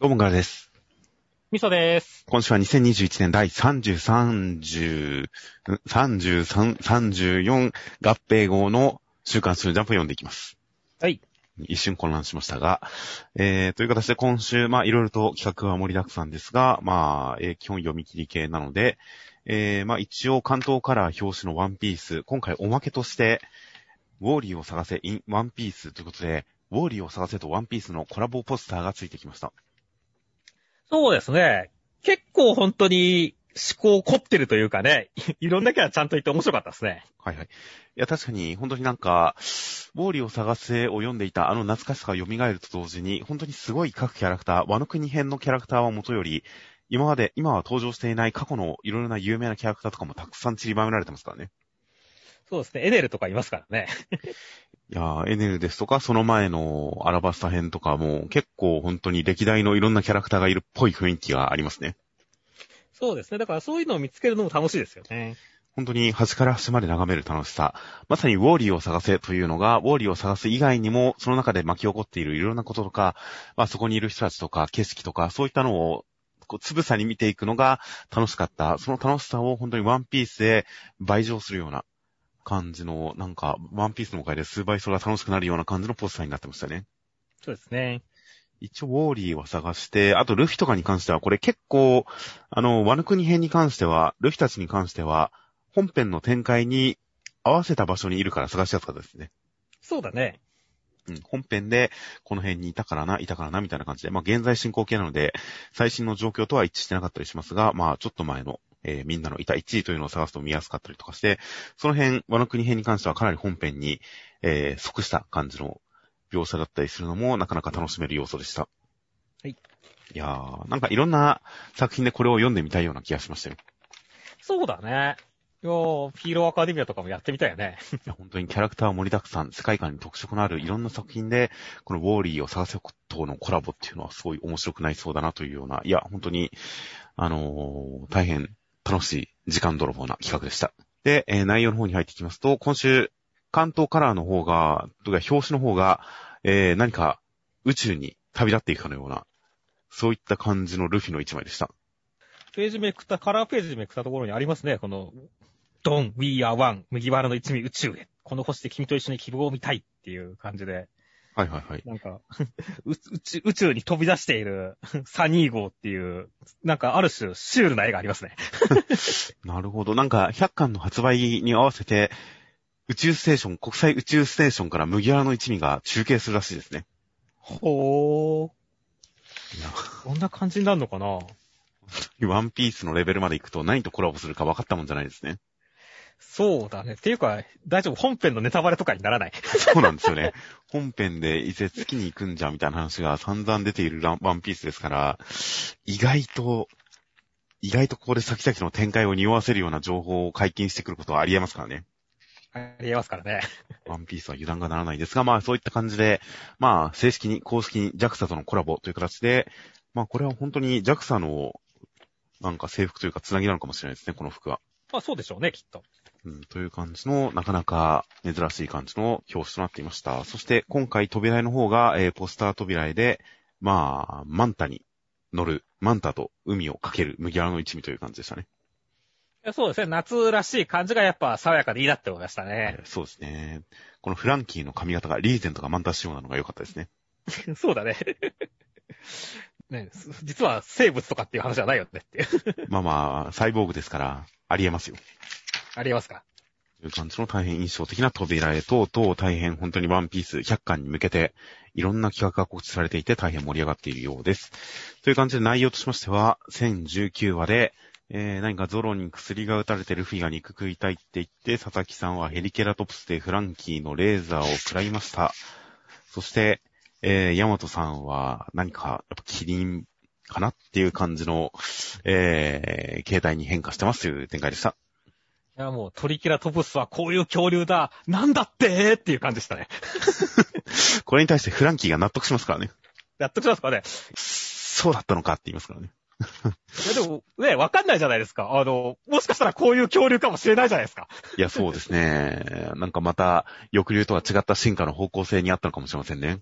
どうもガラです。みそです。今週は2021年第33、10 33、34合併号の週刊誌のジャンプを読んでいきます。はい。一瞬混乱しましたが、えー、という形で今週、まあ、いろいろと企画は盛りだくさんですが、まあ、えー基本読み切り系なので、えー、まあ、一応関東カラー表紙のワンピース、今回おまけとして、ウォーリーを探せ in ワンピースということで、ウォーリーを探せとワンピースのコラボポスターがついてきました。そうですね。結構本当に思考凝ってるというかね、い いろんなキャラちゃんと言って面白かったですね。はいはい。いや、確かに、本当になんか、ウォーリーを探せを読んでいたあの懐かしさが蘇ると同時に、本当にすごい各キャラクター、ワノ国編のキャラクターはもとより、今まで、今は登場していない過去のいろいろな有名なキャラクターとかもたくさん散りばめられてますからね。そうですね。エネルとかいますからね。いやー、エネルですとか、その前のアラバスタ編とかも、結構本当に歴代のいろんなキャラクターがいるっぽい雰囲気がありますね。そうですね。だからそういうのを見つけるのも楽しいですよね。本当に端から端まで眺める楽しさ。まさにウォーリーを探せというのが、ウォーリーを探す以外にも、その中で巻き起こっているいろんなこととか、まあそこにいる人たちとか、景色とか、そういったのを、こう、つぶさに見ていくのが楽しかった。その楽しさを本当にワンピースで倍乗するような感じの、なんか、ワンピースのおかげで数倍それが楽しくなるような感じのポスターになってましたね。そうですね。一応、ウォーリーを探して、あと、ルフィとかに関しては、これ結構、あの、ワノ国編に関しては、ルフィたちに関しては、本編の展開に合わせた場所にいるから探しやすかったですね。そうだね。うん、本編で、この辺にいたからな、いたからな、みたいな感じで、まあ、現在進行形なので、最新の状況とは一致してなかったりしますが、まあ、ちょっと前の、えーみんなのいた1位というのを探すと見やすかったりとかして、その辺、ワノ国編に関してはかなり本編に、えー即した感じの描写だったりするのも、なかなか楽しめる要素でした。はい。いやー、なんかいろんな作品でこれを読んでみたいような気がしましたよ。そうだね。いやーヒーローアカデミアとかもやってみたいよね。いや本当にキャラクター盛りだくさん、世界観に特色のあるいろんな作品で、このウォーリーを探せとのコラボっていうのはすごい面白くなりそうだなというような、いや、本当に、あのー大変楽しい時間泥棒な企画でした。で、えー内容の方に入っていきますと、今週、関東カラーの方が、とか表紙の方が、えー何か宇宙に旅立っていくかのような、そういった感じのルフィの一枚でした。ページめくった、カラーページめくったところにありますね。この、ドン、We are one、麦わらの一味宇宙へ。この星で君と一緒に希望を見たいっていう感じで。はいはいはい。なんか、う宇宙宇宙に飛び出している サニー号っていう、なんかある種シュールな絵がありますね。なるほど。なんか、100巻の発売に合わせて、宇宙ステーション、国際宇宙ステーションから麦わらの一味が中継するらしいですね。ほー。いや、こんな感じになるのかな？ワンピースのレベルまで行くと何とコラボするか分かったもんじゃないですね。そうだね。っていうか、大丈夫。本編のネタバレとかにならない。そうなんですよね。本編でいぜ月に行くんじゃみたいな話が散々出ているワンピースですから、意外と、意外とここで先々の展開を匂わせるような情報を解禁してくることはありえますからね。ありえますからね。ワンピースは油断がならないですが、まあそういった感じで、まあ正式に公式に JAXA とのコラボという形で、まあこれは本当に JAXA のなんか制服というかつなぎなのかもしれないですね、この服は。まあそうでしょうね、きっと。うん、という感じの、なかなか珍しい感じの表紙となっていました。そして今回扉絵の方が、えーポスター扉絵で、まあ、マンタに乗る、マンタと海をかける麦わらの一味という感じでしたね。そうですね。夏らしい感じがやっぱ爽やかでいいなって思いましたねえ。ーそうですね。このフランキーの髪型がリーゼントがマンタ仕様なのが良かったですね。そうだね。ね、す実は生物とかっていう話じゃないよねっていう。まあまあ、サイボーグですから、ありえますよ。ありますか？という感じの大変印象的な扉絵等々大変本当にワンピース100巻に向けていろんな企画が告知されていて大変盛り上がっているようです。という感じで内容としましては1019話で、えー、何かゾロに薬が打たれてルフィが肉食いたいって言って佐々木さんはヘリケラトプスでフランキーのレーザーを食らいました。そして、えー、ヤマトさんは何かやっぱキリンかなっていう感じの、えー、形態に変化してますという展開でした。いやもうトリケラトプスはこういう恐竜だなんだって？っていう感じでしたね。これに対してフランキーが納得しますからね。やっときますかね？そうだったのかって言いますからね。いやでも、ね、わかんないじゃないですか。あの、もしかしたらこういう恐竜かもしれないじゃないですか。いや、そうですね。なんかまた、抑留とは違った進化の方向性にあったのかもしれませんね。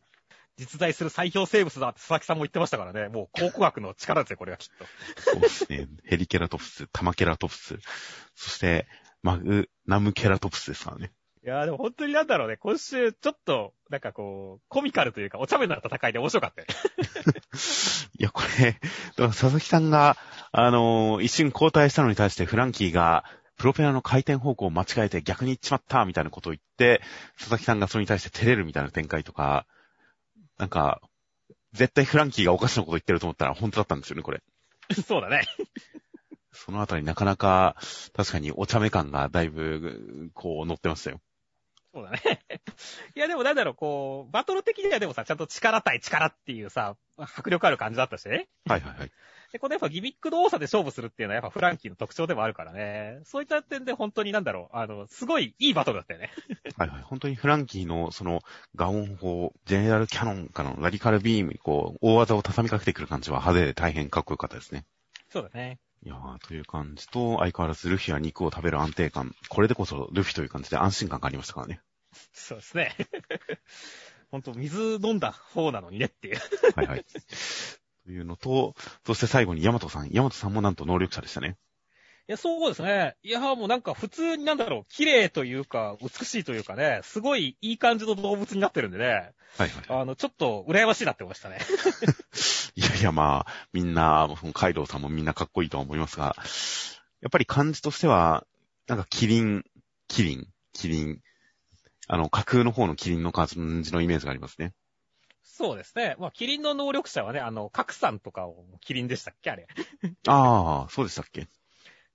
実在する最強生物だって佐々木さんも言ってましたからね。もう考古学の力ですよ、これはきっと。そうですね。ヘリケラトプス、タマケラトプス、そして、マグナムケラトプスですからね。いやーでも本当になんだろうね、今週ちょっと、なんかこう、コミカルというか、お茶目な戦いで面白かったよね。いや、これ、だから佐々木さんが、あのー一瞬交代したのに対してフランキーが、プロペラの回転方向を間違えて逆に行っちまったみたいなことを言って、佐々木さんがそれに対して照れるみたいな展開とか、なんか、絶対フランキーがおかしなこと言ってると思ったら本当だったんですよね、これ。そうだね。そのあたりなかなか、確かにお茶目感がだいぶ、こう乗ってましたよ。そうだね。いやでもなんだろう、こう、バトル的にはでもさ、ちゃんと力対力っていうさ、迫力ある感じだったしね。はいはいはい。で、このやっぱギミックの多さで勝負するっていうのはやっぱフランキーの特徴でもあるからね。そういった点で本当になんだろう、あの、すごいいいバトルだったよね。はいはい。本当にフランキーの、その、ガオン砲、ジェネラルキャノンからのラディカルビームにこう、大技を畳みかけてくる感じは派手で大変かっこよかったですね。そうだね。いやー、という感じと、相変わらずルフィは肉を食べる安定感。これでこそルフィという感じで安心感がありましたからね。そうですね。本当水飲んだ方なのにねっていう。はいはい。というのと、そして最後にヤマトさん。ヤマトさんもなんと能力者でしたね。いや、そうですね。いや、もうなんか普通になんだろう、綺麗というか、美しいというかね、すごいいい感じの動物になってるんでね、はいはい。あの、ちょっと羨ましいなって思いましたね。いやいや、まあ、みんな、カイドウさんもみんなかっこいいとは思いますが、やっぱり感じとしては、なんかキリン、キリン、キリン、あの、架空の方のキリンの感じのイメージがありますね。そうですね。まあ、キリンの能力者はね、あの、カクさんとかをキリンでしたっけあれ。ああ、そうでしたっけ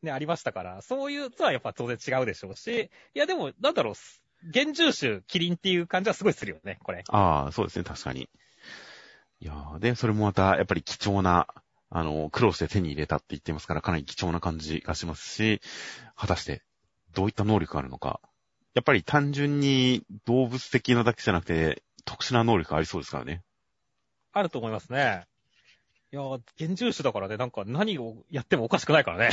ね、ありましたから、そういうとはやっぱ当然違うでしょうし、いや、でも、なんだろう、現住種キリンっていう感じはすごいするよね、これ。ああ、そうですね、確かに。いやーで、それもまた、やっぱり貴重な、あの、苦労して手に入れたって言ってますから、かなり貴重な感じがしますし、果たして、どういった能力があるのか。やっぱり単純に動物的なだけじゃなくて、特殊な能力がありそうですからね。あると思いますね。いや、現住種だからね、なんか何をやってもおかしくないからね。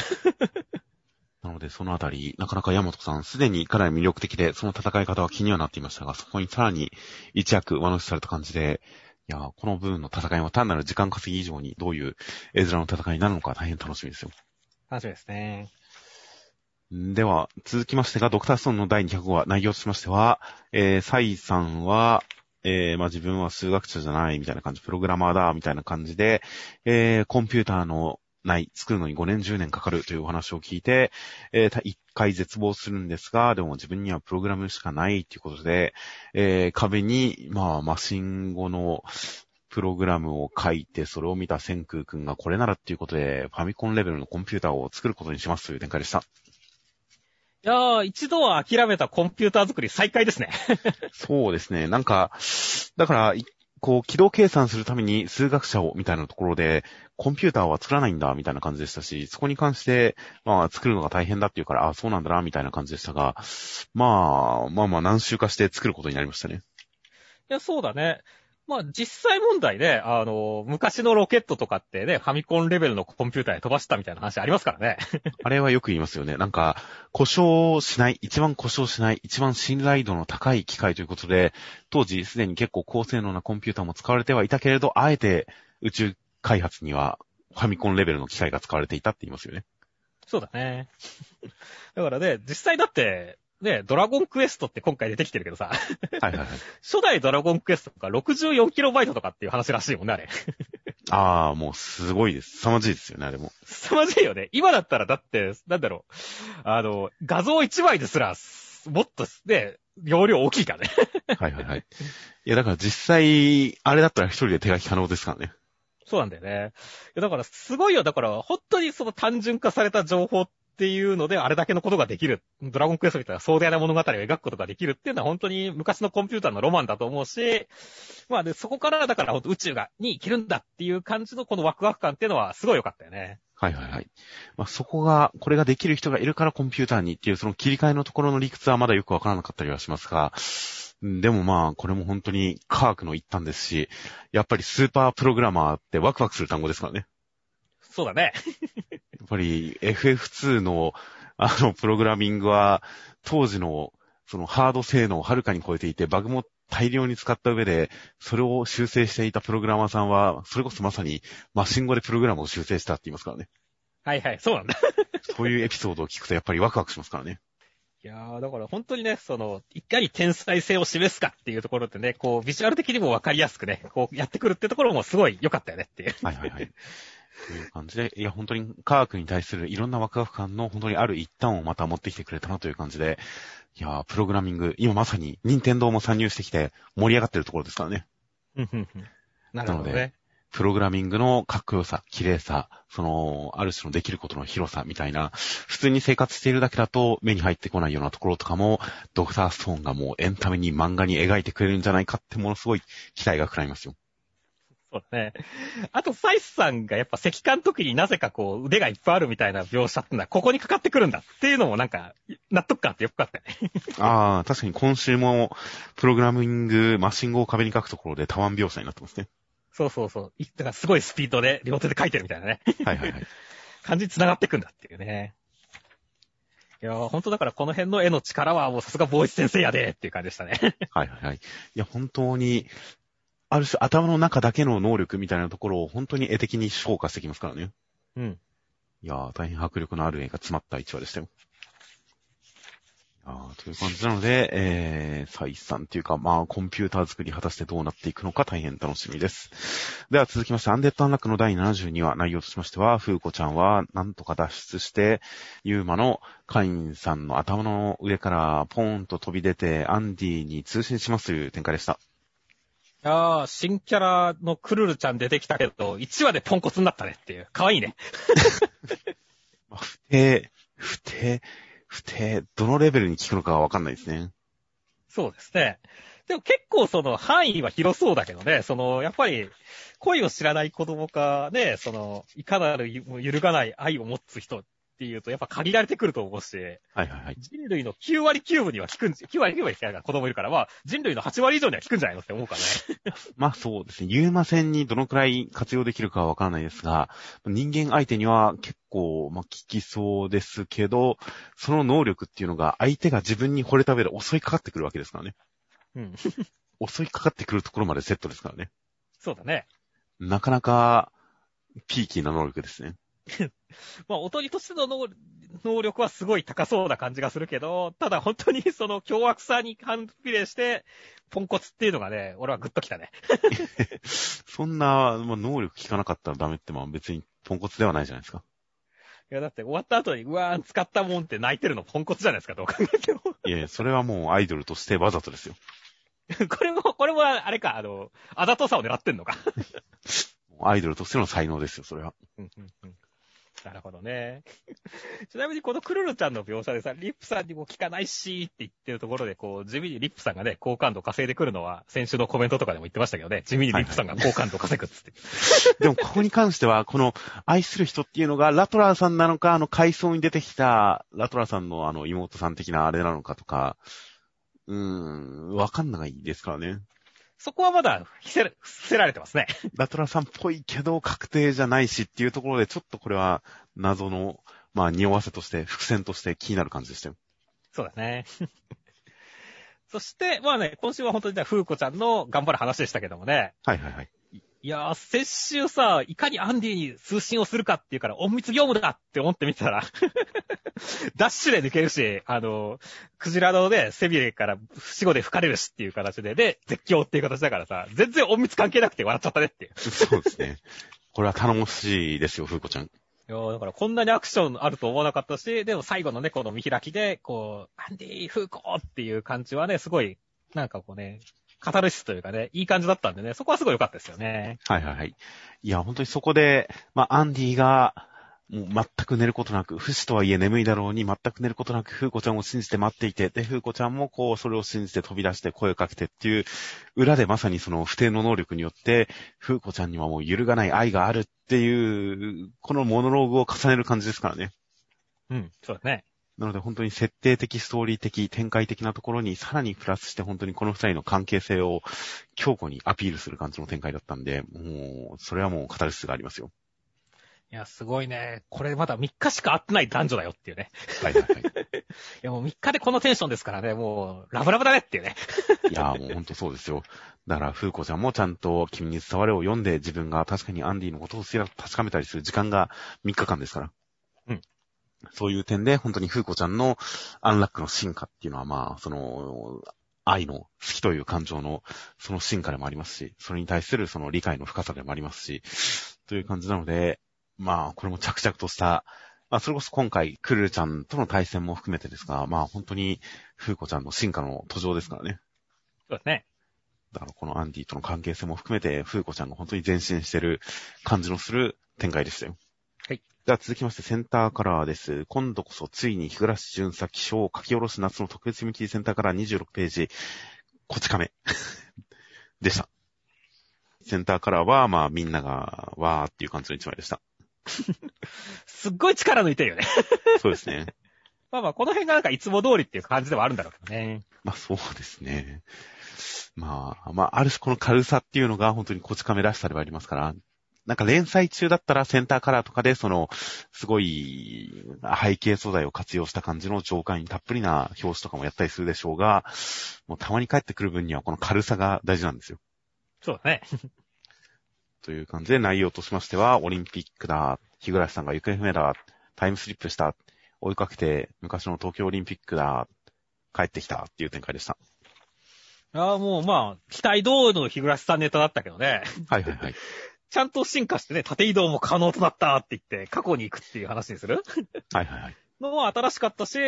なので、そのあたり、なかなか山本さん、すでにかなり魅力的で、その戦い方は気にはなっていましたが、そこにさらに一躍上乗せされた感じで、いやー、この部分の戦いは単なる時間稼ぎ以上にどういう絵面の戦いになるのか大変楽しみですよ。楽しみですね。では、続きましてが、ドクターストーンの第200話、内容としましては、えー、サイさんは、えー、まあ、自分は数学者じゃないみたいな感じ、プログラマーだみたいな感じで、えー、コンピューターのない、作るのに5年10年かかるというお話を聞いて、えー、一回絶望するんですが、でも自分にはプログラムしかないということで、えー、壁に、まあ、マシン語のプログラムを書いて、それを見た千空くんがこれならっていうことで、ファミコンレベルのコンピューターを作ることにしますという展開でした。いやー、一度は諦めたコンピューター作り再開ですね。そうですね。なんか、だから、いこう、軌道計算するために数学者を、みたいなところで、コンピューターは作らないんだ、みたいな感じでしたし、そこに関して、まあ、作るのが大変だっていうから、あ、そうなんだな、みたいな感じでしたが、まあ、まあまあ、何週かして作ることになりましたね。いや、そうだね。まあ、実際問題ね、あの、昔のロケットとかってね、ファミコンレベルのコンピューターで飛ばしたみたいな話ありますからね。あれはよく言いますよね。なんか、故障しない、一番故障しない、一番信頼度の高い機械ということで、当時すでに結構高性能なコンピューターも使われてはいたけれど、あえて宇宙開発にはファミコンレベルの機械が使われていたって言いますよね。そうだね。だからね、実際だって、ね、ドラゴンクエストって今回出てきてるけどさ、はいはいはい。初代ドラゴンクエストとか 64KB とかっていう話らしいもんね、あれ。ああ、もうすごいです。凄まじいですよね、あれも。凄まじいよね。今だったらだって、なんだろう。あの、画像1枚ですら、もっとね、容量大きいからね。はいはいはい。いや、だから実際、あれだったら一人で手書き可能ですからね。そうなんだよね。いやだから、すごいよ。だから、本当にその単純化された情報っていうので、あれだけのことができる。ドラゴンクエストみたいな壮大な物語を描くことができるっていうのは本当に昔のコンピューターのロマンだと思うし、まあで、そこからだから本当宇宙が、に生きるんだっていう感じのこのワクワク感っていうのはすごい良かったよね。はいはいはい。まあ、そこが、これができる人がいるからコンピューターにっていう、その切り替えのところの理屈はまだよくわからなかったりはしますが、でもまあ、これも本当に科学の一端ですし、やっぱりスーパープログラマーってワクワクする単語ですからね。そうだね。やっぱり FF2 のあのプログラミングは当時のそのハード性能をはるかに超えていてバグも大量に使った上で、それを修正していたプログラマーさんは、それこそまさにマシン語でプログラムを修正したって言いますからね。はいはい、そうなんだ。そういうエピソードを聞くとやっぱりワクワクしますからね。いやー、だから本当にね、その、いかに天才性を示すかっていうところでね、こう、ビジュアル的にもわかりやすくね、こう、やってくるってところもすごい良かったよねっていう。はいはいはい。という感じで、いや、本当に科学に対するいろんなワクワク感の本当にある一端をまた持ってきてくれたなという感じで、いやー、プログラミング、今まさに任天堂も参入してきて盛り上がってるところですからね。うんうんうんなるほどなのね。プログラミングのかっこよさ、綺麗さ、その、ある種のできることの広さみたいな、普通に生活しているだけだと目に入ってこないようなところとかも、ドクターストーンがもうエンタメに漫画に描いてくれるんじゃないかってものすごい期待が膨らみますよ。そうだね。あと、サイスさんがやっぱ石棺の時になぜかこう腕がいっぱいあるみたいな描写ってのはここにかかってくるんだっていうのもなんか納得感ってよくあったよね。ああ、確かに今週も、プログラミング、マシン語を壁に書くところで多腕描写になってますね。そうそうそう。いだからすごいスピードで両手で書いてるみたいなね。はいはいはい。感じに繋がってくんだっていうね。いやー、ほんとだからこの辺の絵の力はもうさすがボイス先生やでっていう感じでしたね。はいはいはい。いや、本当に、ある種頭の中だけの能力みたいなところを本当に絵的に昇華してきますからね。うん。いやー、大変迫力のある絵が詰まった一話でしたよ。あーという感じなので、えー、再三っていうか、まあ、コンピューター作り果たしてどうなっていくのか大変楽しみです。では続きまして、アンデッドアンラックの第72話、内容としましては、フーコちゃんはなんとか脱出して、ユーマのカインさんの頭の上からポーンと飛び出て、アンディに通信しますという展開でした。いやー、新キャラのクルルちゃん出てきたけど、1話でポンコツになったねっていう。かわいいね。まあ不定、不定、不定、どのレベルに効くのかはわかんないですね。そうですね。でも結構その範囲は広そうだけどね、その、やっぱり、恋を知らない子供かね、その、いかなるゆ揺るがない愛を持つ人っていうと、やっぱ限られてくると思うし、はいはいはい。人類の9割9分には効くんじ、9割9分には子供いるから、まあ、人類の8割以上には効くんじゃないのって思うからね。まあそうですね。ユーマ戦にどのくらい活用できるかはわからないですが、人間相手には結構、まあ効きそうですけど、その能力っていうのが相手が自分に惚れた上で襲いかかってくるわけですからね。うん。襲いかかってくるところまでセットですからね。そうだね。なかなか、ピーキーな能力ですね。まあ、音にとしての能能力はすごい高そうな感じがするけど、ただ本当にその凶悪さに反比例して、ポンコツっていうのがね、俺はグッときたね。そんな、まあ、能力効かなかったらダメって、まあ別にポンコツではないじゃないですか。いや、だって終わった後に、うわー、使ったもんって泣いてるのポンコツじゃないですか、どう考えても。いやいや、それはもうアイドルとしてわざとですよ。これも、これもあれか、あの、あざとさを狙ってんのか。アイドルとしての才能ですよ、それは。うんうんうんなるほどね。ちなみにこのクルルちゃんの描写でさ、リップさんにも聞かないしって言ってるところで、こう、地味にリップさんがね、好感度稼いでくるのは、先週のコメントとかでも言ってましたけどね、地味にリップさんが好感度稼ぐっつって。でも、ここに関しては、この、愛する人っていうのが、ラトラーさんなのか、あの、階層に出てきた、ラトラーさんのあの、妹さん的なあれなのかとか、うーん、わかんないですからね。そこはまだ伏せ、伏せられてますね。ラトラーさんっぽいけど、確定じゃないしっていうところで、ちょっとこれは、謎の、まあ、匂わせとして、伏線として気になる感じでしたよ。そうだね。そして、まあね、今週は本当にね、風子ちゃんの頑張る話でしたけどもね。はいはいはい。いやー、先週さ、いかにアンディに通信をするかっていうから、隠密業務だって思ってみてたら、ダッシュで抜けるし、あの、クジラのね、背びれから死後で吹かれるしっていう形で、で、絶叫っていう形だからさ、全然隠密関係なくて笑っちゃったねっていう。そうですね。これは頼もしいですよ、風子ちゃん。いやーだからこんなにアクションあると思わなかったし、でも最後のね、この見開きで、こう、アンディ、フーコーっていう感じはね、すごい、なんかこうね、カタルシスというかね、いい感じだったんでね、そこはすごい良かったですよね。はいはいはい。いや、本当にそこで、まあ、アンディが、もう全く寝ることなく、不死とはいえ眠いだろうに全く寝ることなく、フーコちゃんを信じて待っていて、で、フーコちゃんもこう、それを信じて飛び出して声をかけてっていう、裏でまさにその不定の能力によって、フーコちゃんにはもう揺るがない愛があるっていう、このモノローグを重ねる感じですからね。うん、そうだね。なので本当に設定的、ストーリー的、展開的なところにさらにプラスして本当にこの二人の関係性を強固にアピールする感じの展開だったんで、もう、それはもうカタルシスがありますよ。いや、すごいね。これまだ3日しか会ってない男女だよっていうね。はいはいはい。やもう3日でこのテンションですからね、もう、ラブラブだねっていうね。いやーもうほんとそうですよ。だから、風子ちゃんもちゃんと君に伝われを読んで自分が確かにアンディのことを確かめたりする時間が3日間ですから。うん。そういう点で、本当に風子ちゃんのアンラックの進化っていうのは、まあ、その、愛の好きという感情のその進化でもありますし、それに対するその理解の深さでもありますし、という感じなので、まあ、これも着々とした、まあ、それこそ今回、クルルちゃんとの対戦も含めてですが、まあ、本当に、風子ちゃんの進化の途上ですからね。そうですね。だからこのアンディとの関係性も含めて、風子ちゃんが本当に前進してる感じのする展開でしたよ。はい。では続きましてセンターカラーです。今度こそついに日暮巡査気象書き下ろす夏の特別ミティセンターカラー26ページ、こち亀 でした。センターカラーは、まあみんなが、わーっていう感じの一枚でした。すっごい力抜いてるよね。そうですね。まあまあ、この辺がなんかいつも通りっていう感じではあるんだろうけどね。まあそうですね。まあ、まあ、ある種この軽さっていうのが本当にこち亀らしさではありますから、なんか連載中だったらセンターカラーとかでその、すごい背景素材を活用した感じの上下にたっぷりな表紙とかもやったりするでしょうが、もうたまに帰ってくる分にはこの軽さが大事なんですよ。そうだね。という感じで内容としましては、オリンピックだ、日暮さんが行方不明だ、タイムスリップした、追いかけて昔の東京オリンピックだ、帰ってきたっていう展開でした。ああ、もうまあ、期待通りの日暮さんネタだったけどね。はいはいはい。ちゃんと進化してね、縦移動も可能となったって言って、過去に行くっていう話にする？はいはいはい。のは新しかったし、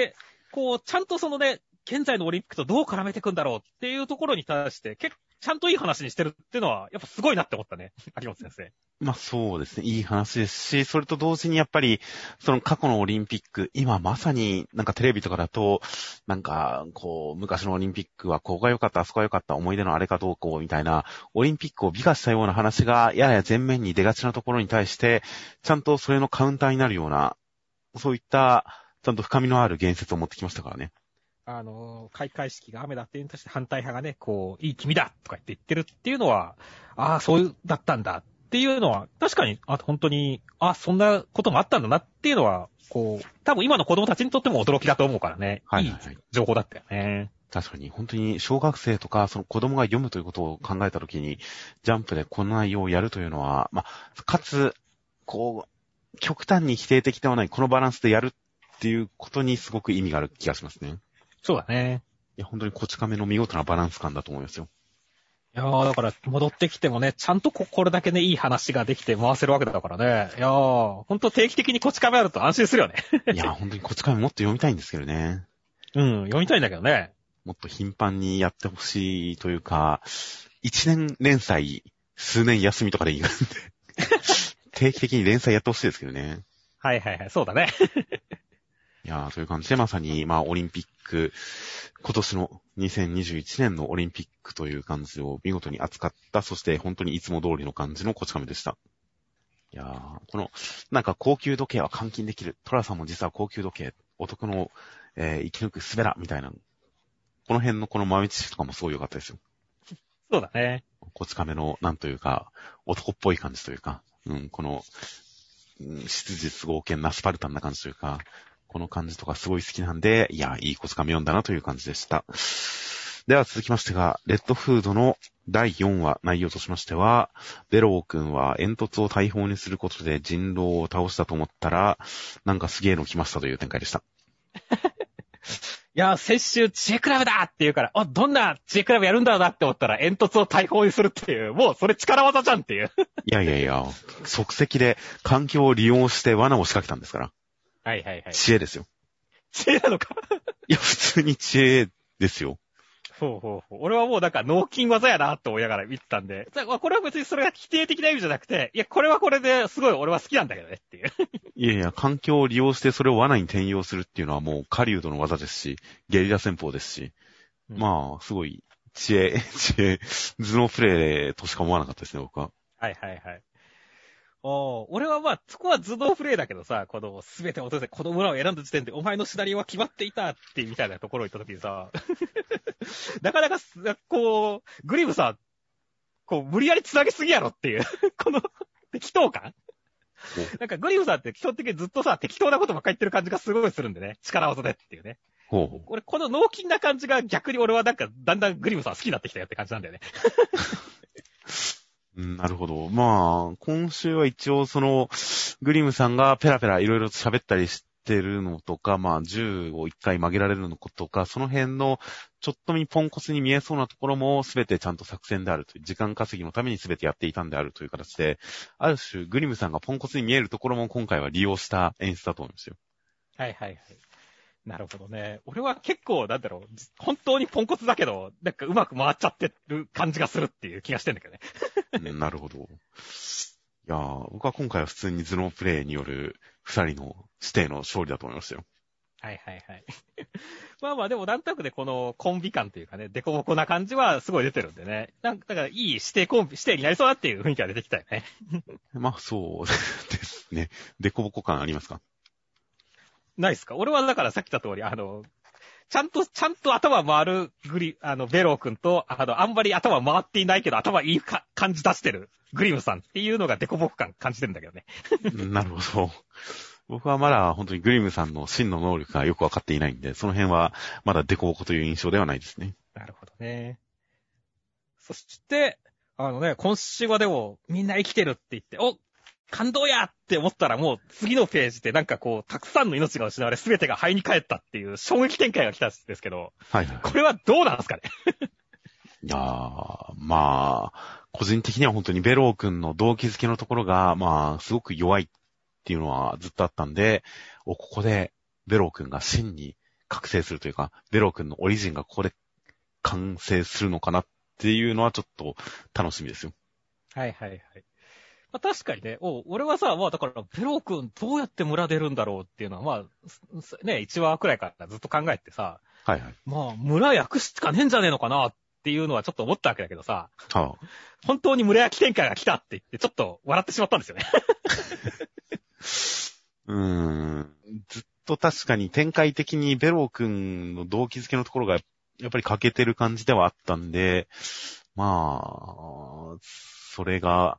こう、ちゃんとそのね、現在のオリンピックとどう絡めていくんだろうっていうところに対して、結ちゃんといい話にしてるっていうのは、やっぱすごいなって思ったね。有本先生。まあそうですね。いい話ですし、それと同時にやっぱり、その過去のオリンピック、今まさになんかテレビとかだと、なんか、こう、昔のオリンピックはここが良かった、あそこが良かった、思い出のあれかどうこうみたいな、オリンピックを美化したような話が、やや前面に出がちなところに対して、ちゃんとそれのカウンターになるような、そういった、ちゃんと深みのある言説を持ってきましたからね。あの、開会式が雨だっていうに対して反対派がね、こう、いい君だとか言って言ってるっていうのは、ああ、そういう、だったんだっていうのは、確かに、あ、本当に、あそんなこともあったんだなっていうのは、こう、多分今の子供たちにとっても驚きだと思うからね。はいはいはいい情報だったよね。確かに、本当に小学生とか、その子供が読むということを考えたときに、ジャンプでこの内容をやるというのは、まあ、かつ、こう、極端に否定的ではない、このバランスでやるっていうことにすごく意味がある気がしますね。そうだね。いや、本当にこち亀の見事なバランス感だと思いますよ。いやー、だから戻ってきてもね、ちゃんとここれだけね、いい話ができて回せるわけだからね。いやー、ほんと定期的にこち亀あると安心するよね。いや、本当にこち亀もっと読みたいんですけどね。うん、読みたいんだけどね。もっと頻繁にやってほしいというか、一年連載、数年休みとかでいいので、定期的に連載やってほしいですけどね。はいはいはい、そうだね。いやー、そういう感じでまさに、まあ、オリンピック、今年の2021年のオリンピックという感じを見事に扱った、そして本当にいつも通りの感じのこち亀でした。いやー、この、なんか高級時計は換金できる。トラさんも実は高級時計、お得の、えー生き抜くすべら、みたいな。この辺のこの豆知識とかもすごい良かったですよ。そうだね。こち亀の、なんというか、男っぽい感じというか、うん、この、うん、質実合憲なスパルタンな感じというか、この感じとかすごい好きなんで、いや、いいこつかみ読んだなという感じでした。では続きましてが、レッドフードの第4話内容としましては、ベロー君は煙突を大砲にすることで人狼を倒したと思ったら、なんかすげえの来ましたという展開でした。いやー、先週知恵クラブだって言うから、あ、どんな知恵クラブやるんだろうなって思ったら煙突を大砲にするっていう、もうそれ力技じゃんっていう。いやいやいや、即席で環境を利用して罠を仕掛けたんですから。はいはいはい。知恵ですよ。知恵なのか？いや、普通に知恵ですよ。ほうほうほう。俺はもうなんか脳筋技やなって思いながら見てたんで、さこれは別にそれが否定的な意味じゃなくて、いや、これはこれですごい俺は好きなんだけどねっていう。いやいや、環境を利用してそれを罠に転用するっていうのはもう狩人の技ですし、ゲリラ戦法ですし、うんまあ、すごい、知恵、知恵、頭脳プレイとしか思わなかったですね、僕は。はいはいはい。おー俺はまあ、そこは頭脳プレイだけどさ、この、すべてを落とせ、この村を選んだ時点で、お前のシナリオは決まっていたって、みたいなところに行った時にさ、なかなかす、こう、グリムさん、こう、無理やり繋げすぎやろっていう、この、適当感なんかグリムさんって基本的にずっとさ、適当なことばっかり言ってる感じがすごいするんでね。力技でっていうね。ほ俺、この脳筋な感じが逆に俺はなんか、だんだんグリムさん好きになってきたよって感じなんだよね。なるほど。まあ、今週は一応その、グリムさんがペラペラいろいろ喋ったりしてるのとか、まあ、銃を一回曲げられるのとか、その辺の、ちょっと見ポンコツに見えそうなところも全てちゃんと作戦であるという、時間稼ぎのために全てやっていたんであるという形で、ある種、グリムさんがポンコツに見えるところも今回は利用した演出だと思うんですよ。はいはいはい。なるほどね。俺は結構、なんだろう、本当にポンコツだけど、なんかうまく回っちゃってる感じがするっていう気がしてんだけどね。う んなるほど。いやー、僕は今回は普通に頭脳プレイによる二人の指定の勝利だと思いましたよ。はいはいはい。まあまあでもなんとなくね、このコンビ感というかね、デコボコな感じはすごい出てるんでね。なんか、だからいい指定コンビ、指定になりそうだっていう雰囲気が出てきたよね。まあ、そうですね。デコボコ感ありますか？ないっすか？俺はだからさっき言った通り、あの、ちゃんと、ちゃんと頭回るグリ、あの、ベロー君と、あの、あんまり頭回っていないけど頭いいか感じ出してるグリムさんっていうのがデコボコ感感じてるんだけどね。う んなるほど。僕はまだ本当にグリムさんの真の能力がよくわかっていないんで、その辺はまだデコボコという印象ではないですね。なるほどね。そして、あのね、今週はでも、みんな生きてるって言って、お感動やって思ったらもう次のページでなんかこう、たくさんの命が失われ全てが灰に帰ったっていう衝撃展開が来たんですけど、はいはい。これはどうなんですかね？いやー、まあ、個人的には本当にベロー君の動機づけのところが、まあ、すごく弱いっていうのはずっとあったんで、お、ここでベロー君が真に覚醒するというか、ベロー君のオリジンがここで完成するのかなっていうのはちょっと楽しみですよ。はいはいはい。まあ、確かにね、お俺はさ、まあだから、ベロー君どうやって村出るんだろうっていうのは、まあ、すね、1話くらいからずっと考えてさ、はいはい。まあ、村焼くしかねえんじゃねえのかなっていうのはちょっと思ったわけだけどさ、は本当に村焼き展開が来たって言って、ちょっと笑ってしまったんですよね。うーん。ずっと確かに展開的にベロー君の動機づけのところがやっぱり欠けてる感じではあったんで、まあ、それが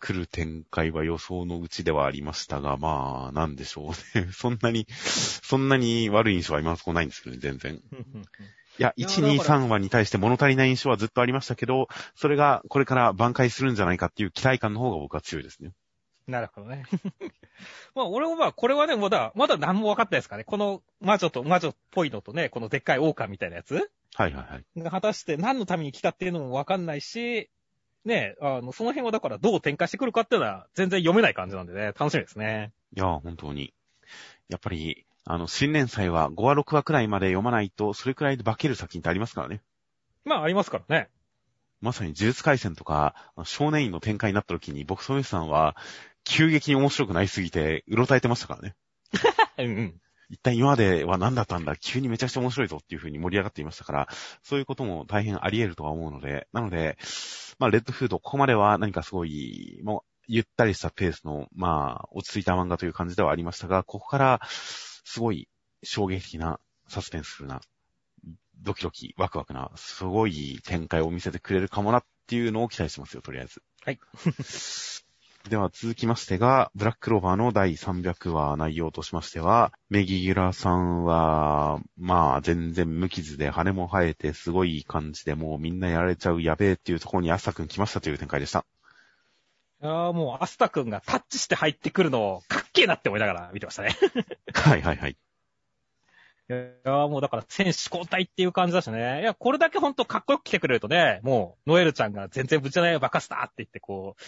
来る展開は予想のうちではありましたが、まあ、なんでしょうね。そんなに、そんなに悪い印象は今のところないんですけどね、全然。いや、いや1、2、だから3話に対して物足りない印象はずっとありましたけど、それがこれから挽回するんじゃないかっていう期待感の方が僕は強いですね。なるほどね。まあ、俺もまあ、これはね、まだ、まだ何も分かってないですかね。この魔女と、魔女っぽいのとね、このでっかい狼みたいなやつはいはいはい。が果たして何のために来たっていうのも分かんないし、ね、あの、その辺はだからどう展開してくるかっていうのは全然読めない感じなんでね、楽しみですね。いや、本当に。やっぱり、あの、新連載は5話6話くらいまで読まないと、それくらいで化ける作品ってありますからね。まあ、ありますからね。まさに呪術回戦とか、少年院の展開になった時に、僕、ソメさんは、急激に面白くなりすぎて、うろたえてましたからね。うんうん。一体今までは何だったんだ？急にめちゃくちゃ面白いぞっていう風に盛り上がっていましたから、そういうことも大変あり得るとは思うので、なので、まあ、レッドフード、ここまでは何かすごい、もう、ゆったりしたペースの、まあ、落ち着いた漫画という感じではありましたが、ここから、すごい衝撃的な、サスペンスな、ドキドキ、ワクワクな、すごい展開を見せてくれるかもなっていうのを期待してますよ、とりあえず。はい。では続きましてが、ブラッククローバーの第300話内容としましては、メギギュラさんは、まあ全然無傷で羽も生えてすごい感じでもうみんなやられちゃうやべえっていうところにアスタ君来ましたという展開でした。いやーもう、アスタ君がタッチして入ってくるのをかっけえなって思いながら見てましたね。はいはいはい。いやーもうだから選手交代っていう感じだしね。いや、これだけほんとかっこよく来てくれるとね、もう、ノエルちゃんが全然ぶちゃないバカスターって言ってこう、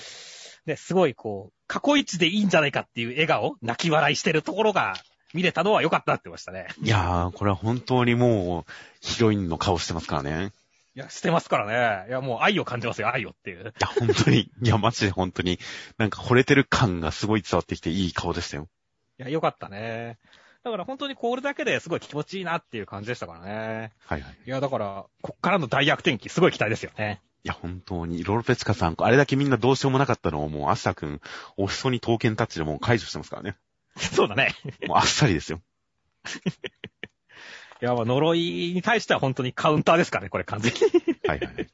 ね、すごいこう、過去一でいいんじゃないかっていう笑顔、泣き笑いしてるところが見れたのは良かったってましたね。いやー、これは本当にもう、ヒロインの顔してますからね。いや、してますからね。いや、もう愛を感じますよ、愛をっていう。いや、本当に、いや、マジで本当に、なんか惚れてる感がすごい伝わってきていい顔でしたよ。いや、良かったね。だから本当にこれだけですごい気持ちいいなっていう感じでしたからね。はいはい。いや、だから、こっからの大逆転期、すごい期待ですよね。いや、本当に、ロールペチカさん、あれだけみんなどうしようもなかったのをもう、アスタ君、おしそに刀剣タッチでもう解除してますからね。そうだね。もうあっさりですよ。いや、まあ、呪いに対しては本当にカウンターですからね、これ完全に。はいはい。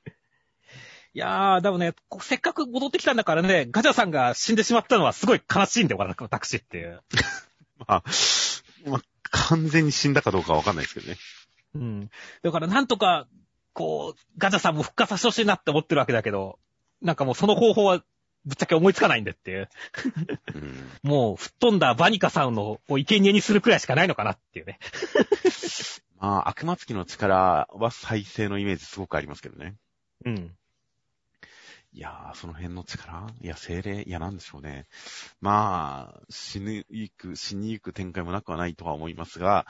いやー、でもね、こせっかく戻ってきたんだからね、ガチャさんが死んでしまったのはすごい悲しいんだよ、私っていう。まあ、まあ、完全に死んだかどうかわかんないですけどね。うん。だからなんとか、こう、ガチャさんも復活させてほしいなって思ってるわけだけど、なんかもうその方法はぶっちゃけ思いつかないんでっていう。うん。もう吹っ飛んだバニカさんのを生贄にするくらいしかないのかなっていうね。まあ、悪魔つきの力は再生のイメージすごくありますけどね。うん。いやー、その辺の力いや、精霊、いや、なんでしょうね。まあ、死ぬゆく、死にゆく展開もなくはないとは思いますが、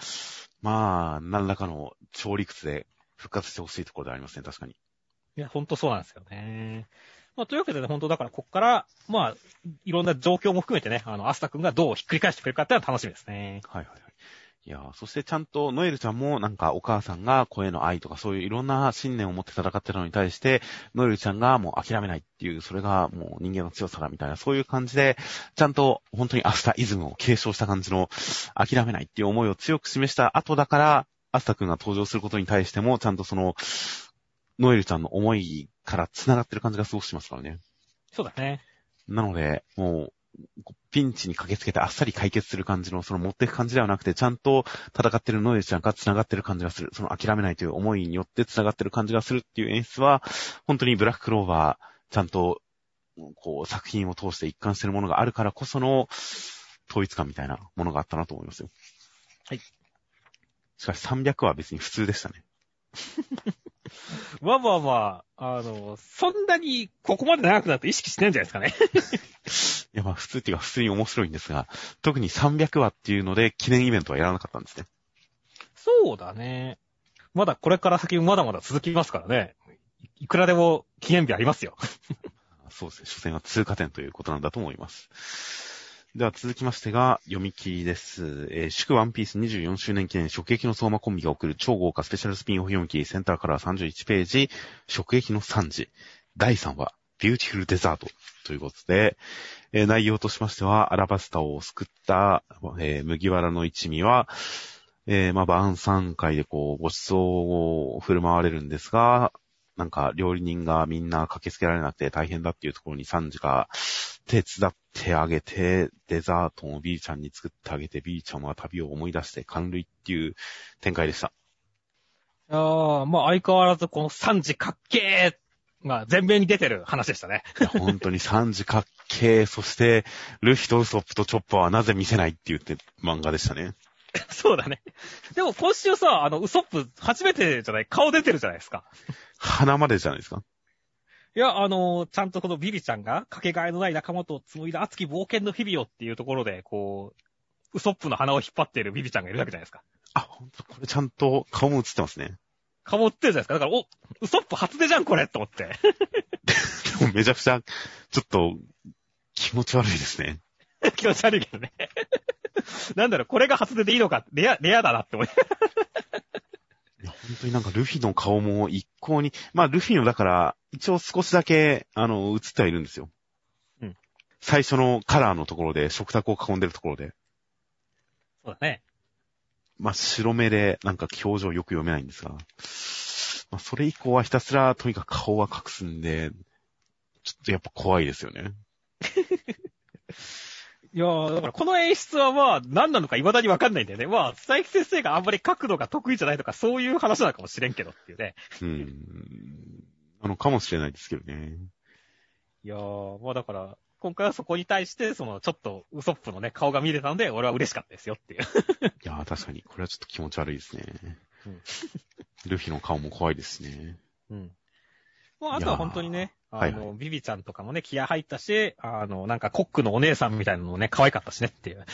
まあ、何らかの超理屈で復活してほしいところでありますね、確かに。いや、ほんとそうなんですよね。まあ、というわけでね、本当だから、こっから、まあ、いろんな状況も含めてね、あの、アスタ君がどうひっくり返してくれるかっていうのは楽しみですね。はいはいはい。いやー、そしてちゃんとノエルちゃんもなんかお母さんが声の愛とかそういういろんな信念を持って戦ってるのに対して、ノエルちゃんがもう諦めないっていう、それがもう人間の強さだみたいな、そういう感じで、ちゃんと本当にアスタイズムを継承した感じの諦めないっていう思いを強く示した後だから、アスタ君が登場することに対しても、ちゃんとその、ノエルちゃんの思いから繋がってる感じがすごくしますからね。そうだね。なので、もう、ピンチに駆けつけてあっさり解決する感じの、その持っていく感じではなくて、ちゃんと戦ってるノエルちゃんが繋がってる感じがする。その諦めないという思いによって繋がってる感じがするっていう演出は、本当にブラッククローバー、ちゃんと、こう、作品を通して一貫してるものがあるからこその、統一感みたいなものがあったなと思いますよ。はい。しかし300は別に普通でしたね。まあまあまあ、あの、そんなにここまで長くなって意識してないんじゃないですかね。いや、まあ普通っていうか普通に面白いんですが、特に300話っていうので記念イベントはやらなかったんですね。そうだね。まだこれから先まだまだ続きますからね。いくらでも記念日ありますよ。そうですね。初戦は通過点ということなんだと思います。では続きましてが、読み切りです。えー祝ワンピース24周年記念、直撃の相馬コンビが送る超豪華スペシャルスピンオフ読み切り、センターカラー31ページ、食戟のサンジ。第3話、ビューティフルデザートということで、えー内容としましては、アラバスタを救った、えー麦わらの一味は、えーまあ、晩餐会でこう、ご馳走を振る舞われるんですが、なんか料理人がみんな駆けつけられなくて大変だっていうところにサンジが手伝ってあげて、デザートを B ちゃんに作ってあげて、B ちゃんは旅を思い出して感涙っていう展開でした。ああ、まあ相変わらずこの3時かっけーが前面に出てる話でしたね。本当に サンジかっけー、そして、ルフィとウソップとチョッパーはなぜ見せないって言って漫画でしたね。そうだね。でも今週さ、あの、ウソップ初めてじゃない？顔出てるじゃないですか。鼻までじゃないですか？いや、あの、ちゃんとこのビビちゃんが、かけがえのない仲間と紡いだ熱き冒険の日々をっていうところで、こう、ウソップの鼻を引っ張っているビビちゃんがいるわけじゃないですか。あ、本当これちゃんと顔も映ってますね。顔持ってるじゃないですか。だから、お、ウソップ初出じゃん、これと思って。でもめちゃくちゃ、ちょっと、気持ち悪いですね。気持ち悪いけどね。なんだろう、これが初出でいいのか、レア、レアだなって思い。いや、本当になんかルフィの顔も一向に、まあルフィのだから、一応少しだけ、あの、映ってはいるんですよ。うん。最初のカラーのところで、食卓を囲んでるところで、そうだね。まあ白目で、なんか表情よく読めないんですが、まあそれ以降はひたすらとにかく顔は隠すんで、ちょっとやっぱ怖いですよね。いやー、だからこの演出はまあ、何なのか未だにわかんないんだよね。まあ、佐伯先生があんまり角度が得意じゃないとか、そういう話なのかもしれんけどっていうね。うん。あの、かもしれないですけどね。いやー、まあだから、今回はそこに対して、その、ちょっと、ウソップのね、顔が見れたので、俺は嬉しかったですよっていう。いやー確かに、これはちょっと気持ち悪いですね。うんルフィの顔も怖いですね。うん。まあ、あとは本当にね、あーの、はいビビちゃんとかもね、気合入ったし、あの、なんかコックのお姉さんみたいなのもね、可愛かったしねっていう。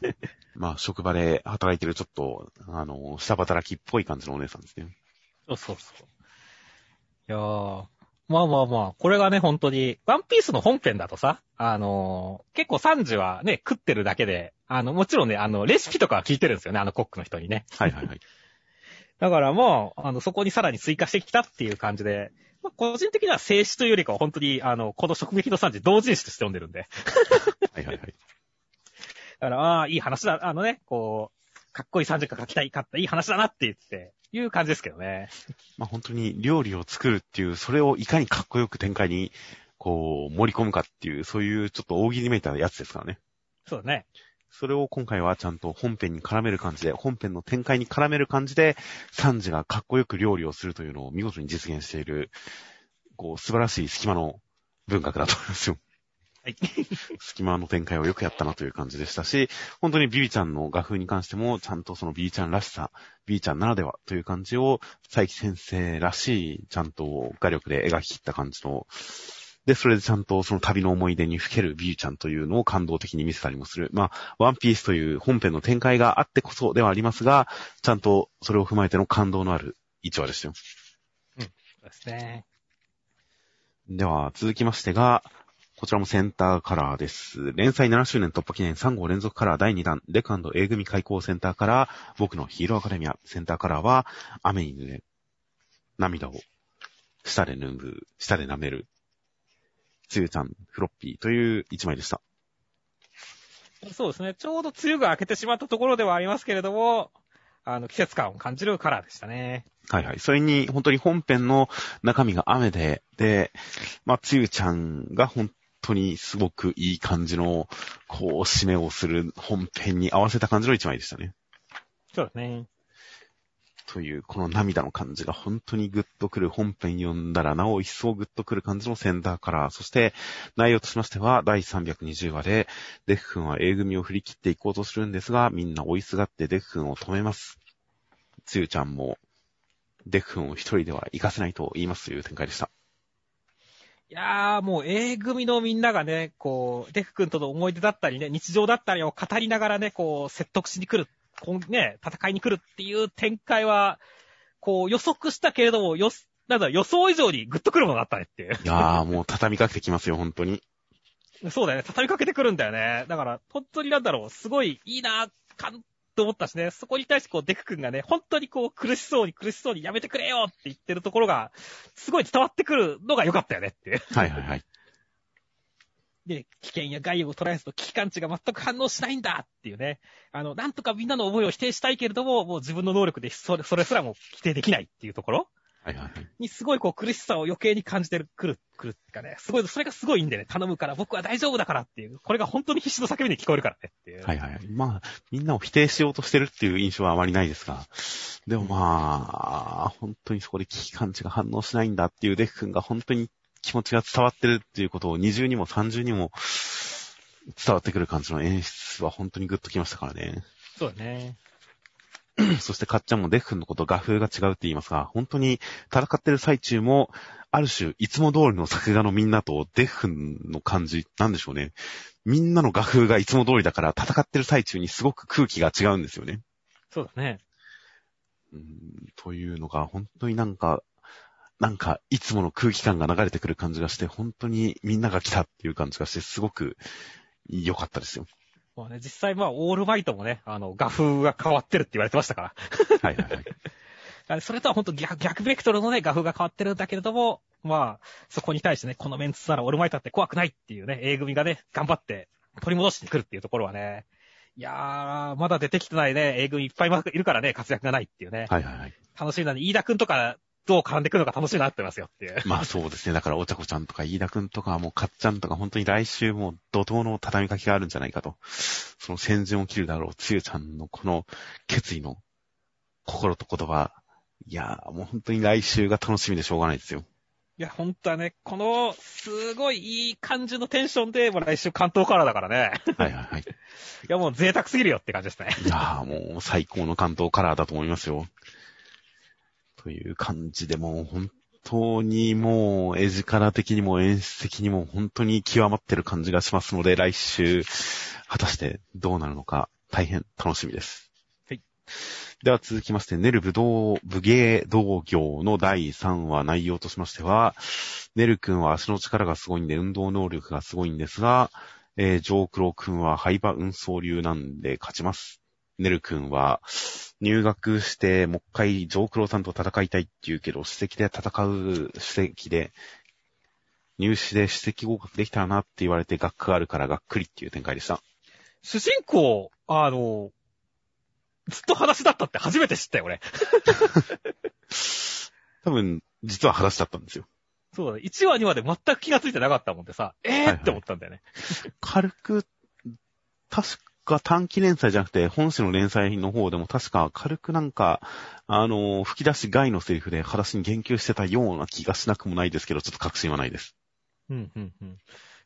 まあ、職場で働いてるちょっと、あの、下働きっぽい感じのお姉さんですね。そうそうそう。いやー、まあまあまあ、これがね、本当に、ワンピースの本編だとさ、あのー結構3時はね、食ってるだけで、あの、もちろんね、あの、レシピとかは聞いてるんですよね、あのコックの人にね。はいはいはい。だからもう、あの、そこにさらに追加してきたっていう感じで、まあ、個人的には静止というよりかは本当に、あの、この食撃の3時同人誌として読んでるんで。はいはいはい。だから、ああ、いい話だ、あのね、こう、かっこいい3時が書きたい、かった、いい話だなって言って、いう感じですけどね。まあ本当に料理を作るっていう、それをいかにかっこよく展開に、こう、盛り込むかっていう、そういうちょっと大喜利めいたやつですからね。そうだね。それを今回はちゃんと本編に絡める感じで、本編の展開に絡める感じで、サンジがかっこよく料理をするというのを見事に実現している、こう、素晴らしい隙間の文学だと思いますよ。はい。隙間の展開をよくやったなという感じでしたし、本当にビビちゃんの画風に関しても、ちゃんとそのビビちゃんらしさ、ビビちゃんならではという感じを、佐伯先生らしい、ちゃんと画力で描き切った感じの、で、それでちゃんとその旅の思い出にふけるビビちゃんというのを感動的に見せたりもする。まあ、ワンピースという本編の展開があってこそではありますが、ちゃんとそれを踏まえての感動のある一話でしたよ。そうですね。では、続きましてが、こちらもセンターカラーです。連載7周年突破記念3号連続カラー第2弾、レカンド A 組開校センターカラー、僕のヒーローアカデミア。センターカラーは、雨に濡れ、涙を、舌で拭う、舌で舐める、つゆちゃん、フロッピーという一枚でした。そうですね。ちょうど梅雨が明けてしまったところではありますけれども、あの、季節感を感じるカラーでしたね。はいはい。それに、本当に本編の中身が雨で、で、まあ、つゆちゃんが本当にすごくいい感じの、こう、締めをする本編に合わせた感じの一枚でしたね。そうですね。という、この涙の感じが本当にグッとくる本編読んだらなお一層グッとくる感じのセンターカラー。そして、内容としましては、第320話で、デフ君は A 組を振り切っていこうとするんですが、みんな追いすがってデフ君を止めます。つゆちゃんも、デフ君を一人では行かせないと言いますという展開でした。いやー、もう A 組のみんながね、こう、デフ君との思い出だったりね、日常だったりを語りながらね、こう、説得しに来る、こうね、戦いに来るっていう展開は、こう、予測したけれども、よ、なんだ予想以上にグッとくるものがあったねっていう。いやー、もう畳みかけてきますよ、本当に。そうだよね。畳みかけてくるんだよね。だから、本当になんだろう、すごいいいな、かん、と思ったしね、そこに対してこう、デク君がね、本当にこう、苦しそうに苦しそうにやめてくれよって言ってるところが、すごい伝わってくるのが良かったよねっていう。はいはいはい。で、危険や害を捉えずと危機感値が全く反応しないんだっていうね。あの、なんとかみんなの思いを否定したいけれども、もう自分の能力でそれ、それすらも否定できないっていうところはいはいはい。にすごいこう苦しさを余計に感じてる、くる、くるってかね、すごい、それがすごいんでね、頼むから僕は大丈夫だからっていう、これが本当に必死の叫びに聞こえるからねっていう。はいはいはい。まあ、みんなを否定しようとしてるっていう印象はあまりないですが、でもまあ、本当にそこで危機感値が反応しないんだっていうデフ君が本当に気持ちが伝わってるっていうことを二重にも三重にも伝わってくる感じの演出は本当にグッときましたからね。そうだね。そしてかっちゃんもデフ君のこと画風が違うって言いますが、本当に戦ってる最中も、ある種、いつも通りの作画のみんなとデフ君の感じ、なんでしょうね。みんなの画風がいつも通りだから、戦ってる最中にすごく空気が違うんですよね。そうだね。うんというのが、本当になんか、なんか、いつもの空気感が流れてくる感じがして、本当にみんなが来たっていう感じがして、すごく良かったですよ。まあね、実際まあ、オールマイトもね、あの、画風が変わってるって言われてましたから。はいはいはい。あそれとは本当逆、逆ベクトルのね、画風が変わってるんだけれども、まあ、そこに対してね、このメンツならオールマイトだって怖くないっていうね、A 組がね、頑張って取り戻してくるっていうところはね、いやー、まだ出てきてないね、A 組いっぱいいるからね、活躍がないっていうね。はいはいはい。楽しみなのに、飯田くんとか、どう絡んでくるのか楽しみになってますよっていう。まあそうですね。だから、お茶子ちゃんとか、飯田くんとか、もう、かっちゃんとか、本当に来週も怒涛の畳みかけがあるんじゃないかと。その先陣を切るだろう、つゆちゃんのこの決意の心と言葉。いやー、もう本当に来週が楽しみでしょうがないですよ。いや、本当はね、この、すごいいい感じのテンションで、もう来週関東カラーだからね。はいはいはい。いや、もう贅沢すぎるよって感じですね。いやー、もう最高の関東カラーだと思いますよ。という感じで、もう本当にもう絵力的にも演出的にも本当に極まってる感じがしますので、来週、果たしてどうなるのか大変楽しみです。はい。では続きまして、ネル武道、武芸道業の第3話内容としましては、ネル君は足の力がすごいんで運動能力がすごいんですが、えー、ジョークロー君は廃馬運送流なんで勝ちます。ネル君は入学してもう一回ジョークローさんと戦いたいって言うけど、史跡で戦う史跡で、入試で史跡合格できたらなって言われて学科があるからがっくりっていう展開でした。主人公、あの、ずっと話だったって初めて知ったよ、俺。多分、実は話だったんですよ。そうだね。1話、2話で全く気がついてなかったもんでさ、えーって思ったんだよね。軽く、確が短期連載じゃなくて、本誌の連載の方でも確か軽くなんか、あの、吹き出し外のセリフで話に言及してたような気がしなくもないですけど、ちょっと確信はないです。うん、うん、うん。い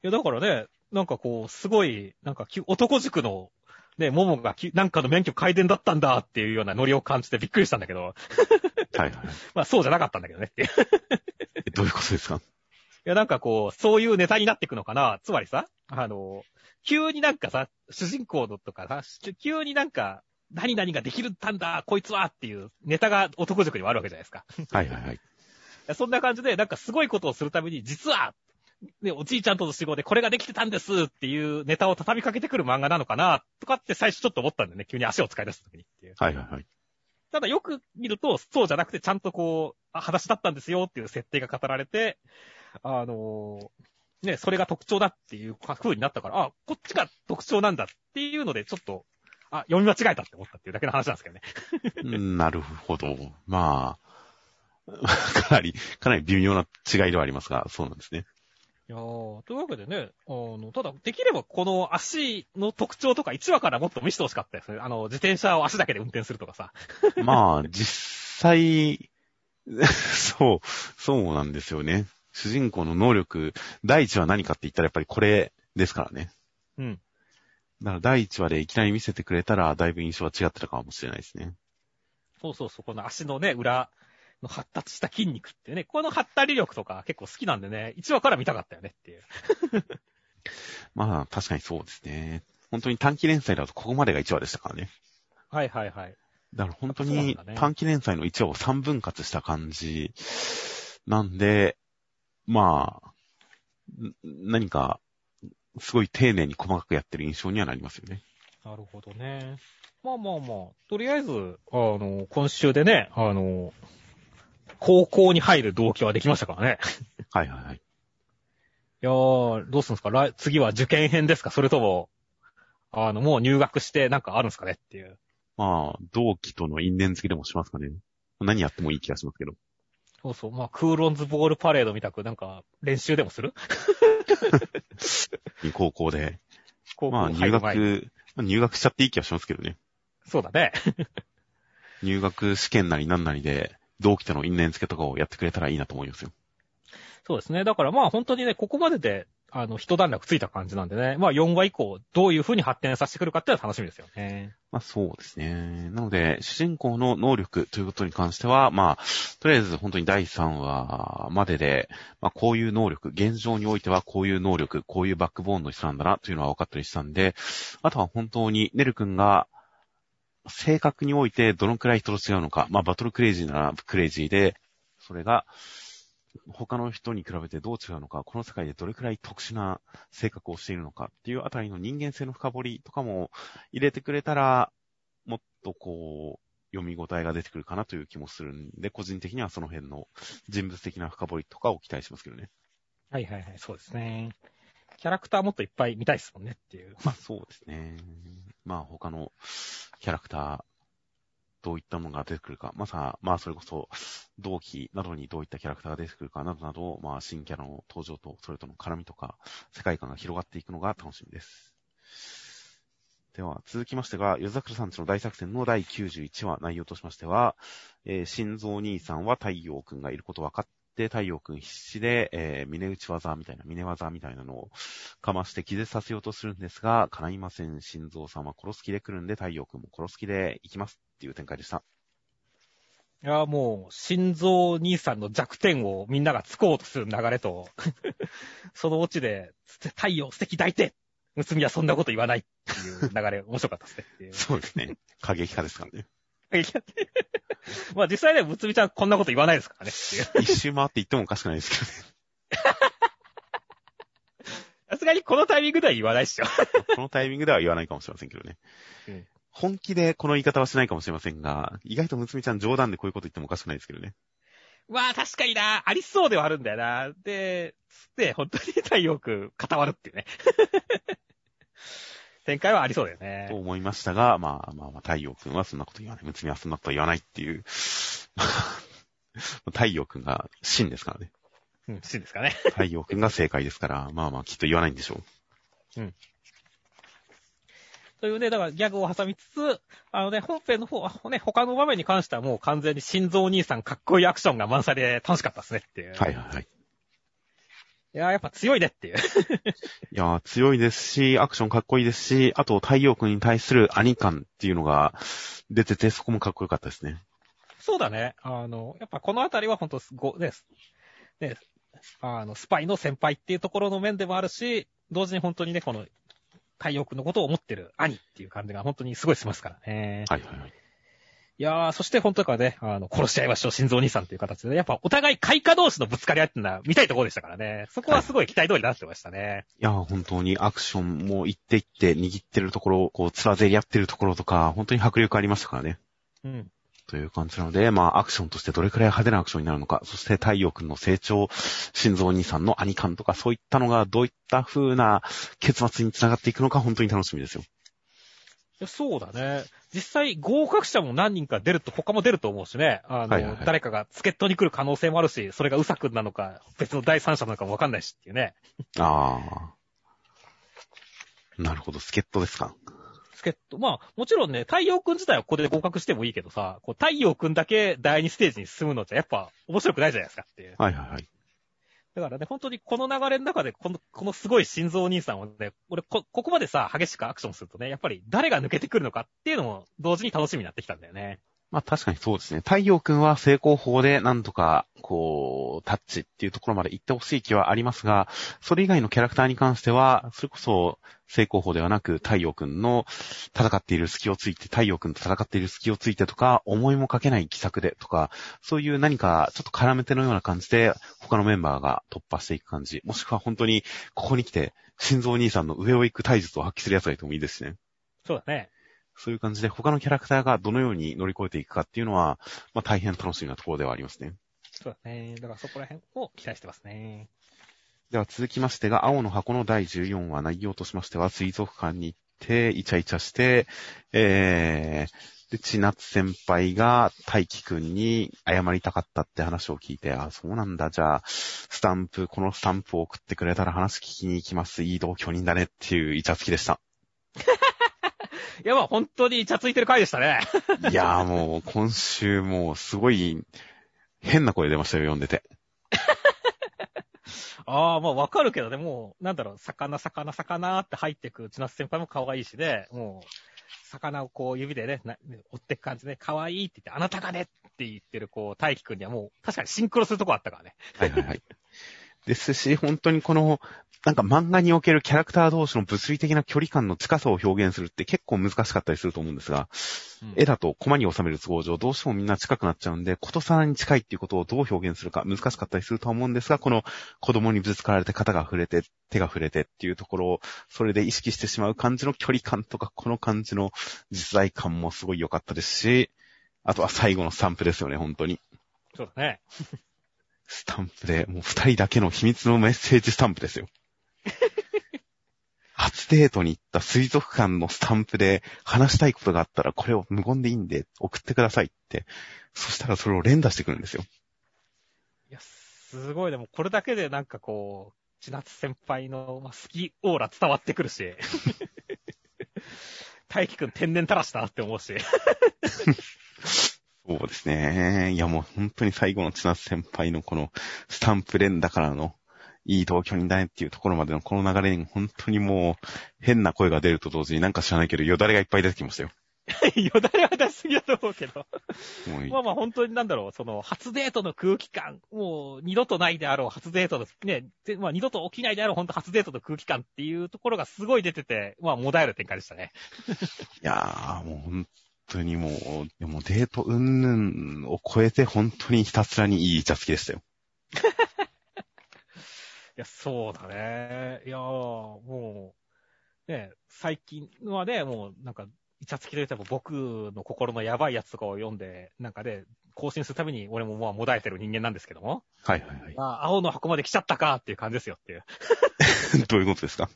や、だからね、なんかこう、すごい、なんかき、男塾の、ね、モモがき、なんかの免許改伝だったんだっていうようなノリを感じてびっくりしたんだけど、はいはい。まあそうじゃなかったんだけどねっていう。どういうことですか？や、なんかこう、そういうネタになっていくのかな。つまりさ、あの、急になんかさ、主人公のとかさ、急になんか、何々ができるったんだ、こいつはっていうネタが男塾にはあるわけじゃないですか。はいはいはい。そんな感じで、なんかすごいことをするために、実は、ね、おじいちゃんとの死後でこれができてたんですっていうネタを畳みかけてくる漫画なのかな、とかって最初ちょっと思ったんだよね。急に足を使い出した時にっていう。はいはいはい。ただよく見ると、そうじゃなくてちゃんとこう、あ話だったんですよっていう設定が語られて、あのーね、それが特徴だっていう風になったから、あ、こっちが特徴なんだっていうので、ちょっと、あ、読み間違えたって思ったっていうだけの話なんですけどね。う んなるほど。まあ、かなり、かなり微妙な違いではありますが、そうなんですね。いやーというわけでね、あの、ただ、できればこの足の特徴とか1話からもっと見せてほしかったですね。あの、自転車を足だけで運転するとかさ。まあ、実際、そう、そうなんですよね。主人公の能力、第一は何かって言ったらやっぱりこれですからね。うん。だから第一話でいきなり見せてくれたら、だいぶ印象は違ってたかもしれないですね。そうそうそう、この足のね、裏の発達した筋肉ってね、この発達力とか結構好きなんでね、1話から見たかったよねっていう。まあ、確かにそうですね。本当に短期連載だとここまでが1話でしたからね。はいはいはい。だから本当に短期連載の1話を3分割した感じなんで、まあ、ん何か、すごい丁寧に細かくやってる印象にはなりますよね。なるほどね。まあまあまあ、とりあえず、あの、今週でね、あの、高校に入る動機はできましたからね。はいはいはい。いやー、どうするんですか？来次は受験編ですか？それとも、あの、もう入学してなんかあるんですかね？っていう。まあ、同期との因縁付きでもしますかね。何やってもいい気がしますけど。そうそう。まあ、クーロンズボールパレードみたくなんか練習でもする？高校で。高まあ、入学、まあ入学しちゃっていい気がしますけどね。そうだね。入学試験なりなんなりで、同期との因縁付けとかをやってくれたらいいなと思いますよ。そうですね。だからまあ本当にね、ここまでで、あの、一段落ついた感じなんでね。まあ4話以降、どういう風に発展させてくるかっていうのは楽しみですよね。まあそうですね。なので、主人公の能力ということに関しては、まあ、とりあえず本当に第3話までで、まあこういう能力、現状においてはこういう能力、こういうバックボーンの人なんだなというのは分かったりしたんで、あとは本当にネル君が、性格においてどのくらい人と違うのか、まあバトルクレイジーならクレイジーで、それが、他の人に比べてどう違うのか、この世界でどれくらい特殊な性格をしているのかっていうあたりの人間性の深掘りとかも入れてくれたら、もっとこう、読み応えが出てくるかなという気もするんで、個人的にはその辺の人物的な深掘りとかを期待しますけどね。はいはいはい、そうですね。キャラクターもっといっぱい見たいですもんねっていう。まあそうですね。まあ他のキャラクター、どういったものが出てくるか、まさ、まあそれこそ、同期などにどういったキャラクターが出てくるかなどなど、まあ新キャラの登場と、それとの絡みとか、世界観が広がっていくのが楽しみです。では、続きましてが、夜桜さんちの大作戦の第91話、内容としましては、えー、心臓兄さんは太陽くんがいること分かって、太陽くん必死で、えー、峰打ち技みたいな、峰技みたいなのをかまして気絶させようとするんですが、叶いません。心臓さんは殺す気で来るんで、太陽くんも殺す気で行きますっていう展開でした。いや、もう、心臓兄さんの弱点をみんながつこうとする流れと、そのオチで、太陽素敵抱いて娘はそんなこと言わないっていう流れ、面白かったですね。そうですね。過激派ですからね。まあ実際ね、むつみちゃんこんなこと言わないですからね。一周回って言ってもおかしくないですけどね。さすがにこのタイミングでは言わないっしょ。このタイミングでは言わないかもしれませんけどね。うん本気でこの言い方はしないかもしれませんが、意外とむつみちゃん冗談でこういうこと言ってもおかしくないですけどね。まあ確かにな、ありそうではあるんだよな。で、つって本当に太陽くん固まるっていうね。展開はありそうだよとね。思いましたが、まあまあまあ、太陽くんはそんなこと言わない。むつみはそんなこと言わないっていう。太陽くんが真ですからね。うん、真ですかね。太陽くんが正解ですから、まあまあきっと言わないんでしょう。というね、だからギャグを挟みつつ、あのね、本編の方はね、他の場面に関してはもう完全に心臓兄さんかっこいいアクションが満載で楽しかったですねっていう。はいはいはい。いやーやっぱ強いねっていう。いやー、強いですし、アクションかっこいいですし、あと太陽君に対する兄感っていうのが出てて、そこもかっこよかったですね。そうだね。あの、やっぱこのあたりは本当すご、ね、ね、あの、スパイの先輩っていうところの面でもあるし、同時に本当にね、この、太陽君のことを思ってる兄っていう感じが本当にすごいしますからね。はいはいはい。いやー、そして本当からね、あの、殺し合いましょう、心臓兄さんっていう形でね、やっぱお互い開花同士のぶつかり合いっていうのは見たいところでしたからね。そこはすごい期待通りになってましたね。いやー、本当にアクションも行って行って握ってるところ、こう、つらぜり合ってるところとか、本当に迫力ありましたからね。うん。という感じなので、まあ、アクションとしてどれくらい派手なアクションになるのか、そして太陽君の成長、心臓兄さんの兄感とか、そういったのがどういった風な結末につながっていくのか、本当に楽しみですよ。そうだね。実際合格者も何人か出ると、他も出ると思うしね。あの、はいはいはい誰かが助っ人に来る可能性もあるし、それがうさくんなのか、別の第三者なのかもわかんないしっていうね。あー。なるほど、助っ人ですか。助っ人、まあ、もちろんね、太陽くん自体はここで合格してもいいけどさ、こう太陽くんだけ第二ステージに進むのじゃやっぱ面白くないじゃないですかっていう。はいはいはい。だからね、本当にこの流れの中で、この、このすごい心臓兄さんをね、俺こ、ここまでさ、激しくアクションするとね、やっぱり誰が抜けてくるのかっていうのも同時に楽しみになってきたんだよね。まあ確かにそうですね。太陽君は成功法でなんとか、こう、タッチっていうところまで行ってほしい気はありますが、それ以外のキャラクターに関しては、それこそ成功法ではなく太陽君の戦っている隙をついて、太陽君と戦っている隙をついてとか、思いもかけない奇策でとか、そういう何かちょっと絡めてのような感じで、他のメンバーが突破していく感じ。もしくは本当に、ここに来て、心臓兄さんの上を行く体術を発揮する奴がいてもいいですね。そうだね。そういう感じで他のキャラクターがどのように乗り越えていくかっていうのは、まあ大変楽しみなところではありますね。そうだね。だからそこら辺を期待してますね。では続きましてが、青の箱の第14話内容としましては、水族館に行って、イチャイチャして、えー、で、千夏先輩が大輝くんに謝りたかったって話を聞いて、あ、そうなんだ、じゃあ、スタンプ、このスタンプを送ってくれたら話聞きに行きます。いい同居人だねっていうイチャつきでした。いや、まあ本当にイチャついてる回でしたね。いやーもう、今週もうすごい、変な声出ましたよ、読んでて。ああ、まあわかるけどね、もう、なんだろう、魚、魚、魚って入ってく千夏先輩も可愛いしで、もう、魚をこう指でね、な追っていく感じで、可愛いって言って、あなたがねって言ってる、こう、大輝くんにはもう、確かにシンクロするとこあったからね。はいはいはい。ですし、本当にこの、なんか漫画におけるキャラクター同士の物理的な距離感の近さを表現するって結構難しかったりすると思うんですが、絵だとコマに収める都合上、どうしてもみんな近くなっちゃうんで、ことさらに近いっていうことをどう表現するか難しかったりするとは思うんですが、この子供にぶつかられて肩が触れて、手が触れてっていうところを、それで意識してしまう感じの距離感とか、この感じの実在感もすごい良かったですし、あとは最後のスタンプですよね、本当に。そうだね。スタンプで、もう二人だけの秘密のメッセージスタンプですよ。初デートに行った水族館のスタンプで話したいことがあったらこれを無言でいいんで送ってくださいって。そしたらそれを連打してくるんですよ。いや、すごい、でもこれだけでなんかこう、千夏先輩の、まあ、好きオーラ伝わってくるし。大輝くん天然たらしだなって思うし。そうですね。いやもう本当に最後の千夏先輩のこのスタンプ連打からのいい同居人だねっていうところまでのこの流れに本当にもう変な声が出ると同時になんか知らないけどよだれがいっぱい出てきましたよ。よだれは出しすぎだと思うけど。まあまあ本当になんだろう、その初デートの空気感、もう二度とないであろう初デートの、ね、でまあ二度と起きないであろう本当初デートの空気感っていうところがすごい出てて、まあもだえる展開でしたね。いやー、もう本当にもう、でもデート云々を超えて本当にひたすらにいいイチャつきでしたよ。いや、そうだね。いやー、もう、ね、最近はね、もうなんか、イチャつきといっても僕の心のやばいやつとかを読んで、なんかね、更新するために俺もまあもだえてる人間なんですけども。はいはいはい。ああ、青の箱まで来ちゃったかっていう感じですよっていう。どういうことですか？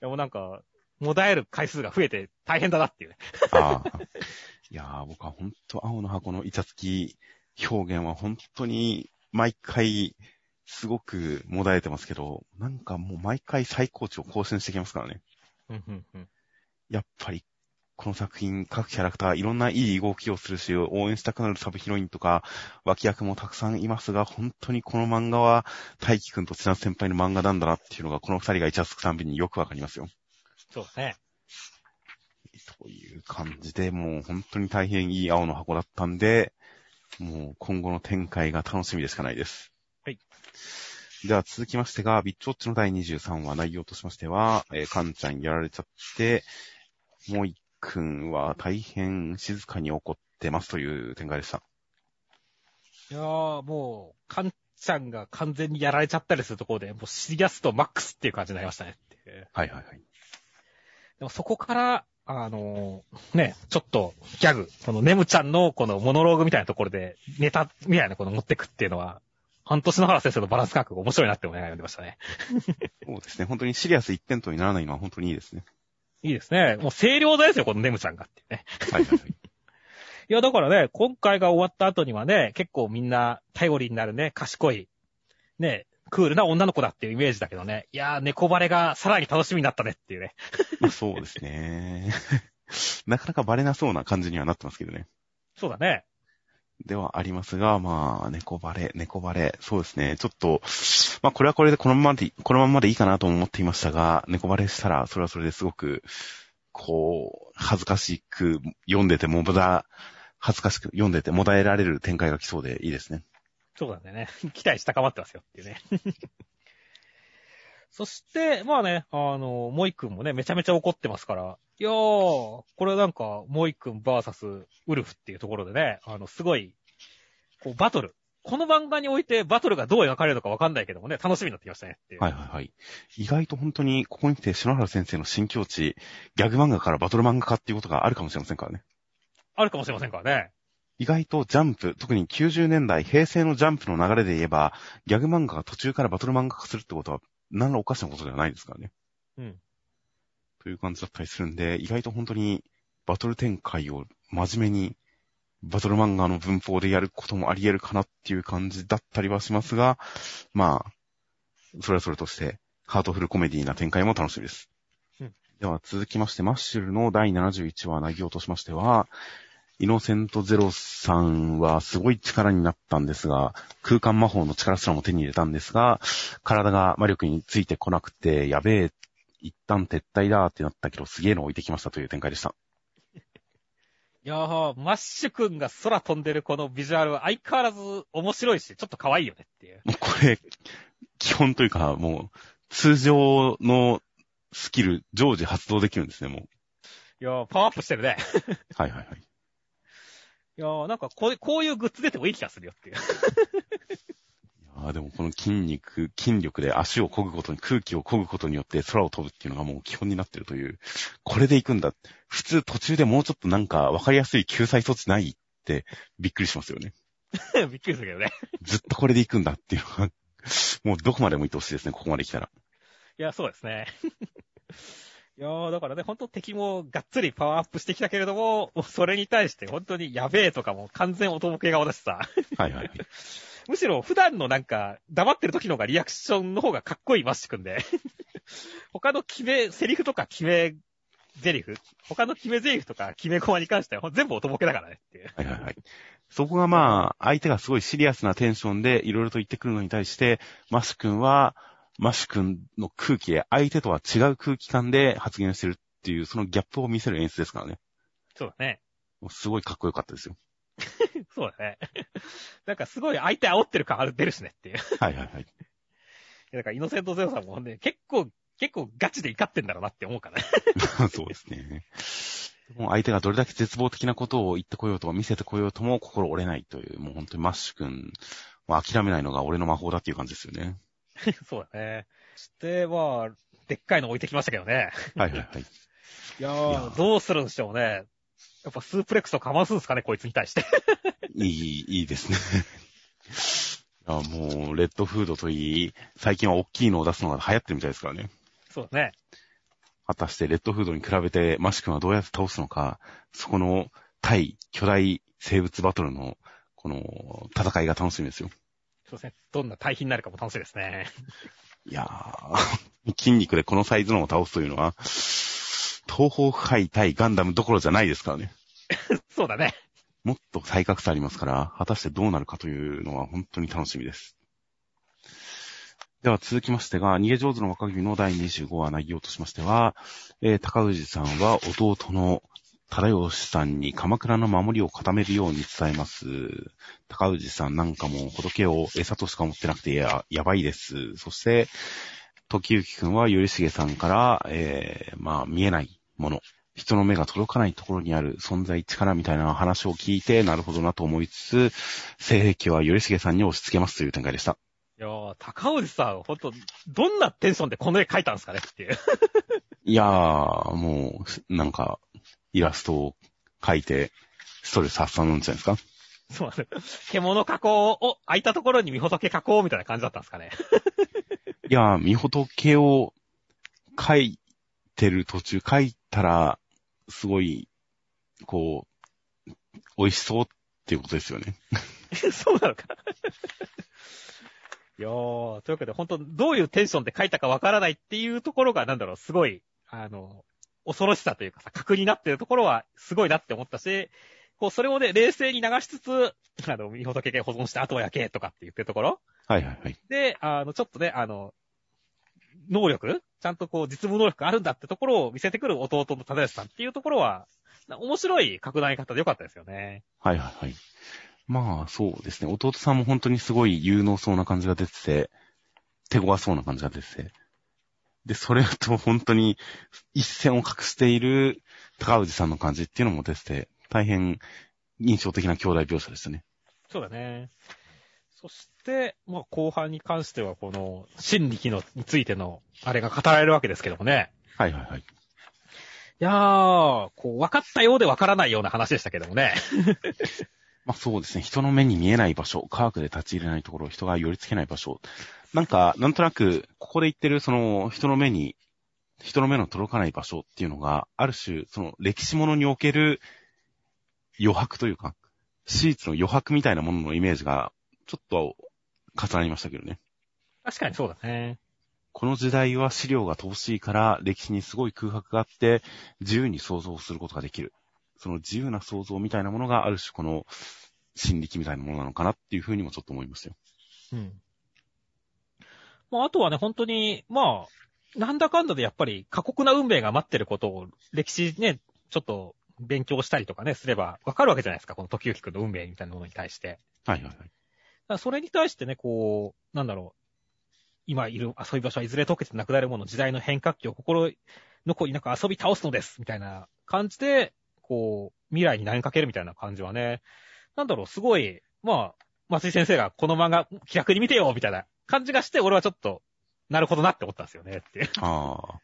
でもなんか、もだえる回数が増えて大変だなっていうね。ああ。いやー、僕は本当青の箱のイチャつき表現は本当に毎回すごくもだえてますけど、なんかもう毎回最高値を更新してきますからね。うんうんうん。やっぱりこの作品、各キャラクター、いろんないい動きをするし、応援したくなるサブヒロインとか、脇役もたくさんいますが、本当にこの漫画は、大輝くんと千夏先輩の漫画なんだなっていうのが、この二人がイチャつくたんびによくわかりますよ。そうですね。という感じで、もう本当に大変いい青の箱だったんで、もう今後の展開が楽しみでしかないです。はい。では続きましてが、ビッチウォッチの第23話内容としましては、えー、カンちゃんやられちゃって、もう一くんは大変静かに怒ってますという展開でした。いやー、もう、カンちゃんが完全にやられちゃったりするところで、もうシリアスとマックスっていう感じになりましたね。はいはいはい。でもそこから、あのーね、ちょっとギャグ、このネムちゃんのこのモノローグみたいなところでネタみたいなこと持ってくっていうのは、半年の原先生のバランス感覚が面白いなって思いながら読んでましたね。そうですね。本当にシリアス一辺倒にならないのは本当にいいですね。いいですね。もう清涼ですよ、このネムちゃんがってね。はいはいはい。いや、だからね、今回が終わった後にはね、結構みんな頼りになるね、賢い、ね、クールな女の子だっていうイメージだけどね。いやー、猫バレがさらに楽しみになったねっていうね。まあそうですね。なかなかバレなそうな感じにはなってますけどね。そうだね。ではありますが、まあ、猫バレ、猫バレ、そうですね。ちょっと、まあこれはこれでこのままで、このままでいいかなと思っていましたが、猫バレしたら、それはそれですごく、こう、恥ずかしく読んでても、まだ、恥ずかしく読んでてもだえられる展開が来そうでいいですね。そうなんだよね。期待し高まってますよっていうね。そして、まあね、あの、モイ君もね、めちゃめちゃ怒ってますから、いやー、これなんか、モイ君バーサスウルフっていうところでね、あの、すごい、こう、バトル。この漫画においてバトルがどう描かれるのかわかんないけどもね、楽しみになってきましたねっていう。はいはいはい。意外と本当に、ここに来て篠原先生の新境地、ギャグ漫画からバトル漫画化っていうことがあるかもしれませんからね。あるかもしれませんからね。意外とジャンプ、特に90年代、平成のジャンプの流れで言えば、ギャグ漫画が途中からバトル漫画化するってことは、何らおかしなことではないですからね。うん。という感じだったりするんで、意外と本当にバトル展開を真面目に、バトル漫画の文法でやることもあり得るかなっていう感じだったりはしますが、まあ、それはそれとして、ハートフルコメディな展開も楽しみです。うんでは続きまして、マッシュルの第71話内容としましては、イノセントゼロさんはすごい力になったんですが、空間魔法の力すらも手に入れたんですが、体が魔力についてこなくて、やべえ、一旦撤退だってなったけど、すげえの置いてきましたという展開でした。いやー、マッシュ君が空飛んでるこのビジュアルは相変わらず面白いし、ちょっと可愛いよねっていう。もうこれ、基本というか、もう、通常のスキル、常時発動できるんですね、もう。いやー、パワーアップしてるね。はいはいはい。いやー、なんかこういう、こういうグッズ出てもいい気がするよっていう。ああ、でもこの筋肉、筋力で足を漕ぐことに、空気を漕ぐことによって空を飛ぶっていうのがもう基本になってるという、これで行くんだ。普通途中でもうちょっとなんか分かりやすい救済措置ないってびっくりしますよね。びっくりするけどね。ずっとこれで行くんだっていうのが、もうどこまでも行ってほしいですね、ここまで来たら。いや、そうですね。いやー、だからね、ほんと敵もがっつりパワーアップしてきたけれども、それに対して本当にやべえとかも完全おとぼけ顔だしさ。はいはいはい。むしろ普段のなんか、黙ってる時の方がリアクションの方がかっこいいマッシュ君で。他の決め、セリフとか決めゼリフ他の決めゼリフとか決めコマに関しては全部おとぼけだからねっていう。はいはいはい。そこがまあ、相手がすごいシリアスなテンションでいろいろと言ってくるのに対して、マシ君は、マシ君の空気で相手とは違う空気感で発言してるっていう、そのギャップを見せる演出ですからね。そうだね。もうすごいかっこよかったですよ。そうだね。なんかすごい相手煽ってる感ある出るしねっていう。はいはいはい。だからイノセントゼロさんもね、結構、結構ガチで怒ってんだろうなって思うからね。そうですね。もう相手がどれだけ絶望的なことを言ってこようと、見せてこようとも心折れないという、もう本当にマッシュ君、諦めないのが俺の魔法だっていう感じですよね。そうだね。そして、まあ、でっかいの置いてきましたけどね。はいはいはい。いやいやー、どうするんでしょうね。やっぱスープレックスをかますんですかね、こいつに対して。いい、いいですね。いや、もう、レッドフードといい、最近は大きいのを出すのが流行ってるみたいですからね。そうだね。果たしてレッドフードに比べてマシ君はどうやって倒すのか、そこの対巨大生物バトルの、この戦いが楽しみですよ。そうですね。どんな対比になるかも楽しいですね。いやー、筋肉でこのサイズのを倒すというのは、東方腐敗対ガンダムどころじゃないですからね。そうだね。もっと再格差ありますから、果たしてどうなるかというのは本当に楽しみです。では続きましてが、逃げ上手の若君の第25話内容としましては、えー高氏さんは弟の忠義さんに鎌倉の守りを固めるように伝えます。高氏さんなんかも仏を餌としか思ってなくてや、やばいです。そして、時行くんは頼重さんから、えー、まあ見えないもの、人の目が届かないところにある存在力みたいな話を聞いて、なるほどなと思いつつ、性癖は頼重さんに押し付けますという展開でした。いやー、高尾さん、ほんと、どんなテンションでこの絵描いたんですかねっていう。いやー、もう、なんか、イラストを描いて、ストレス発散なんじゃないですか？そうなんです。獣加工を空いたところに見仏加工みたいな感じだったんですかね？いやー、みほとけを描いてる途中、描いたら、すごい、こう、美味しそうっていうことですよね。そうなのか？いやー、というわけで、本当どういうテンションで書いたかわからないっていうところが、なんだろう、すごい、あの、恐ろしさというかさ、格になってるところは、すごいなって思ったし、こう、それをね、冷静に流しつつ、あの、見仏系保存して後は焼けとかって言ってるところはいはいはい。で、あの、ちょっとね、あの、能力？ちゃんとこう、実務能力があるんだってところを見せてくる弟の忠義さんっていうところは、な面白い格段方でよかったですよね。はいはいはい。まあ、そうですね。弟さんも本当にすごい有能そうな感じが出てて、手強そうな感じが出てて。で、それと本当に一線を隠している高氏さんの感じっていうのも出てて、大変印象的な兄弟描写でしたね。そうだね。そして、まあ、後半に関しては、この、心力の、についての、あれが語られるわけですけどもね。はいはいはい。いやー、こう、分かったようで分からないような話でしたけどもね。まあそうですね。人の目に見えない場所、科学で立ち入れないところ、人が寄り付けない場所。なんか、なんとなく、ここで言ってる、その、人の目に、人の目の届かない場所っていうのが、ある種、その、歴史ものにおける余白というか、史実の余白みたいなもののイメージが、ちょっと重なりましたけどね。確かにそうだね。この時代は資料が乏しいから、歴史にすごい空白があって、自由に想像することができる。その自由な想像みたいなものがある種この心力みたいなものなのかなっていうふうにもちょっと思いますよ。うん。まあ、あとはね、本当に、まあ、なんだかんだでやっぱり過酷な運命が待ってることを、歴史ね、ちょっと勉強したりとかね、すればわかるわけじゃないですか、この時行くんの運命みたいなものに対して。はいはいはい。それに対してね、こう、なんだろう、今いる遊び場所はいずれ溶けてなくなるもの、時代の変革期を心残りなく遊び倒すのです、みたいな感じで、こう、未来に投げかけるみたいな感じはね、なんだろう、すごい、まあ、松井先生がこの漫画気楽に見てよ、みたいな感じがして、俺はちょっと、なるほどなって思ったんですよね、って。ああ。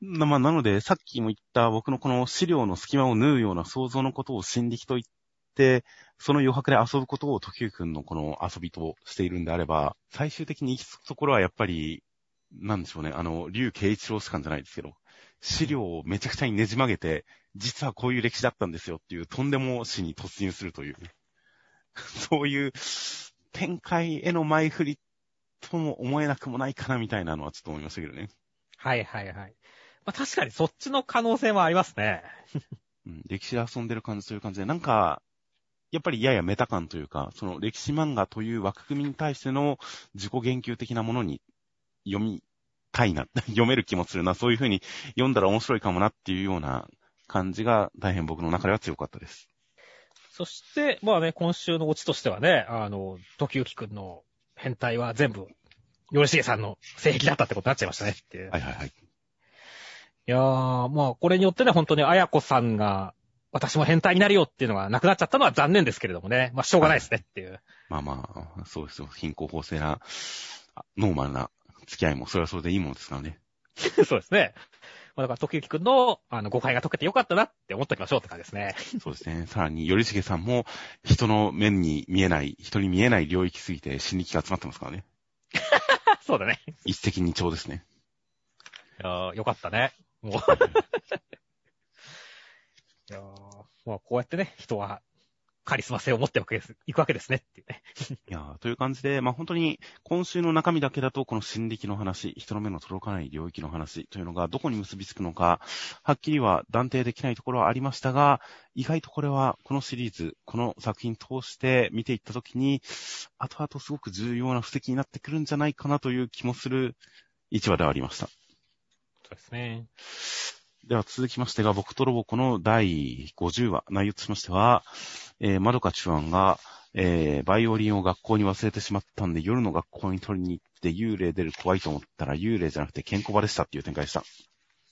な、まあ、なので、さっきも言った僕のこの資料の隙間を縫うような想像のことを心力と言って、その余白で遊ぶことを時生くんのこの遊びとしているんであれば、最終的に行き着くところはやっぱり、なんでしょうね、あの、竜慶一郎士官じゃないですけど、資料をめちゃくちゃにねじ曲げて、実はこういう歴史だったんですよっていう、とんでも史に突入するという、そういう展開への前振りとも思えなくもないかなみたいなのはちょっと思いましたけどね。はいはいはい。まあ確かにそっちの可能性もありますね。うん、歴史で遊んでる感じという感じで、なんか、やっぱりややメタ感というか、その歴史漫画という枠組みに対しての自己言及的なものに読みたいな、読める気もするな、そういう風に読んだら面白いかもなっていうような感じが大変僕の中では強かったです。そして、まあね、今週のオチとしてはね、あの、時行くんの変態は全部、よりしげさんの性癖だったってことになっちゃいましたねっていう。はいはいはい。いやー、まあ、これによってね、本当にあやこさんが、私も変態になるよっていうのがなくなっちゃったのは残念ですけれどもね。まあ、しょうがないですねっていう。まあまあ、そうですよ。貧困法制な、あノーマルな付き合いもそれはそれでいいものですからね。そうですね。まあ、だから、時行くんの、あの、誤解が解けてよかったなって思っきましょうって感じですね。そうですね。さらに、頼重さんも人の面に見えない、人に見えない領域すぎて心力が集まってますからね。そうだね。一石二鳥ですね。いやー、よかったね。もう。いやー、まあ、こうやってね、人はカリスマ性を持っていくわけですねっていうね。いやという感じで、まあ本当に今週の中身だけだと、この心力の話、人の目の届かない領域の話というのがどこに結びつくのか、はっきりは断定できないところはありましたが、意外とこれはこのシリーズ、この作品通して見ていったときに、後々すごく重要な布石になってくるんじゃないかなという気もする一話ではありました。そうですね。では続きましてが、僕とロボコの第50話、内容としましては、えー、まどかちゅわんが、えー、バイオリンを学校に忘れてしまったんで、夜の学校に取りに行って幽霊出る怖いと思ったら幽霊じゃなくてケンコバでしたっていう展開でした。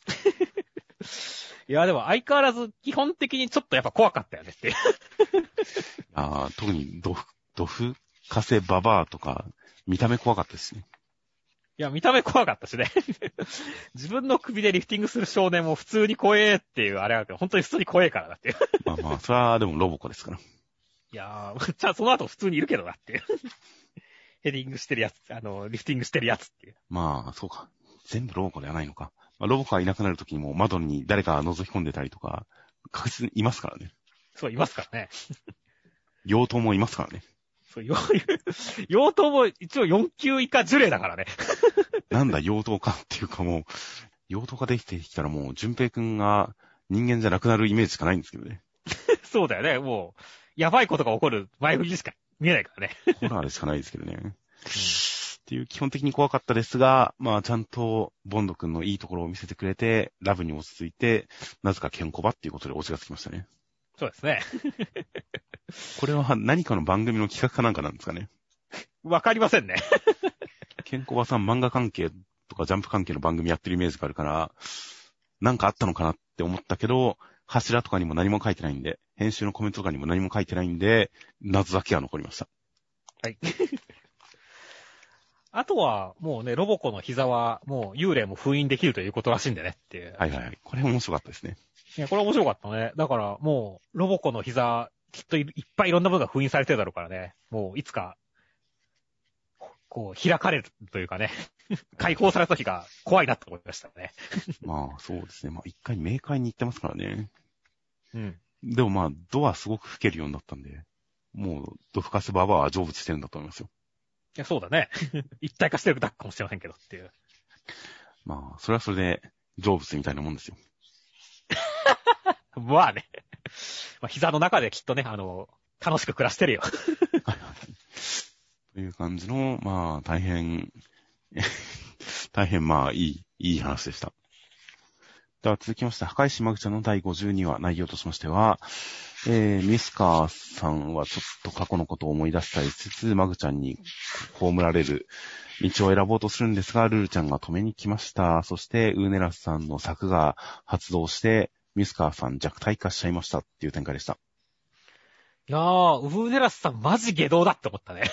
いや、でも相変わらず基本的にちょっとやっぱ怖かったよねって。あ特にドフ、ドフ、カセババアとか、見た目怖かったですね。いや、見た目怖かったしね。自分の首でリフティングする少年も普通に怖えっていう、あれは本当に普通に怖えからだっていう。まあまあ、それはでもロボコですから。いやー、じゃあその後普通にいるけどなっていう。ヘディングしてるやつ、あの、リフティングしてるやつっていう。まあ、そうか。全部ロボコではないのか。まあ、ロボコがいなくなるときにも窓に誰か覗き込んでたりとか、確実にいますからね。そう、いますからね。妖刀もいますからね。そう、妖刀 も一応4級以下呪霊だからね。なんだ、妖刀かっていうかもう、妖刀ができてきたらもう、淳平くんが人間じゃなくなるイメージしかないんですけどね。そうだよね。もう、やばいことが起こる前振りしか見えないからね。ホラーでしかないですけどね。うん、っていう基本的に怖かったですが、まあちゃんとボンド君のいいところを見せてくれて、ラブに落ち着いて、なぜかケンコバっていうことでオチがつきましたね。そうですね。これは何かの番組の企画かなんかなんですかね。わかりませんね。ケンコバさん漫画関係とかジャンプ関係の番組やってるイメージがあるから、なんかあったのかなって思ったけど、柱とかにも何も書いてないんで、編集のコメントとかにも何も書いてないんで、謎だけは残りました。はい。あとは、もうね、ロボコの膝は、もう幽霊も封印できるということらしいんでねっていう。はいはいはい。これ面白かったですね。いや、これ面白かったね。だから、もう、ロボコの膝、きっといっぱいいろんなものが封印されてるだろうからね。もう、いつか、こう、開かれるというかね、解放された時が怖いなと思いましたね。まあ、そうですね。まあ、一回冥界に行ってますからね。うん。でもまあ、ドアすごく吹けるようになったんで、もう、ドフカスババアは成仏してるんだと思いますよ。いや、そうだね。一体化してるだけかもしれませんけどっていう。まあ、それはそれで、成仏みたいなもんですよ。まあね。まあ、膝の中できっとね、あの、楽しく暮らしてるよ。という感じの、まあ、大変、大変まあ、いい、いい話でした。では続きまして、破壊しマグちゃんの第52話、内容としましては、えー、ミスカーさんはちょっと過去のことを思い出したりしつつ、マグちゃんに葬られる道を選ぼうとするんですが、ルルちゃんが止めに来ました。そして、ウーネラスさんの策が発動して、ミスカーさん弱体化しちゃいましたっていう展開でした。いやー、ウーネラスさんマジ下道だって思ったね。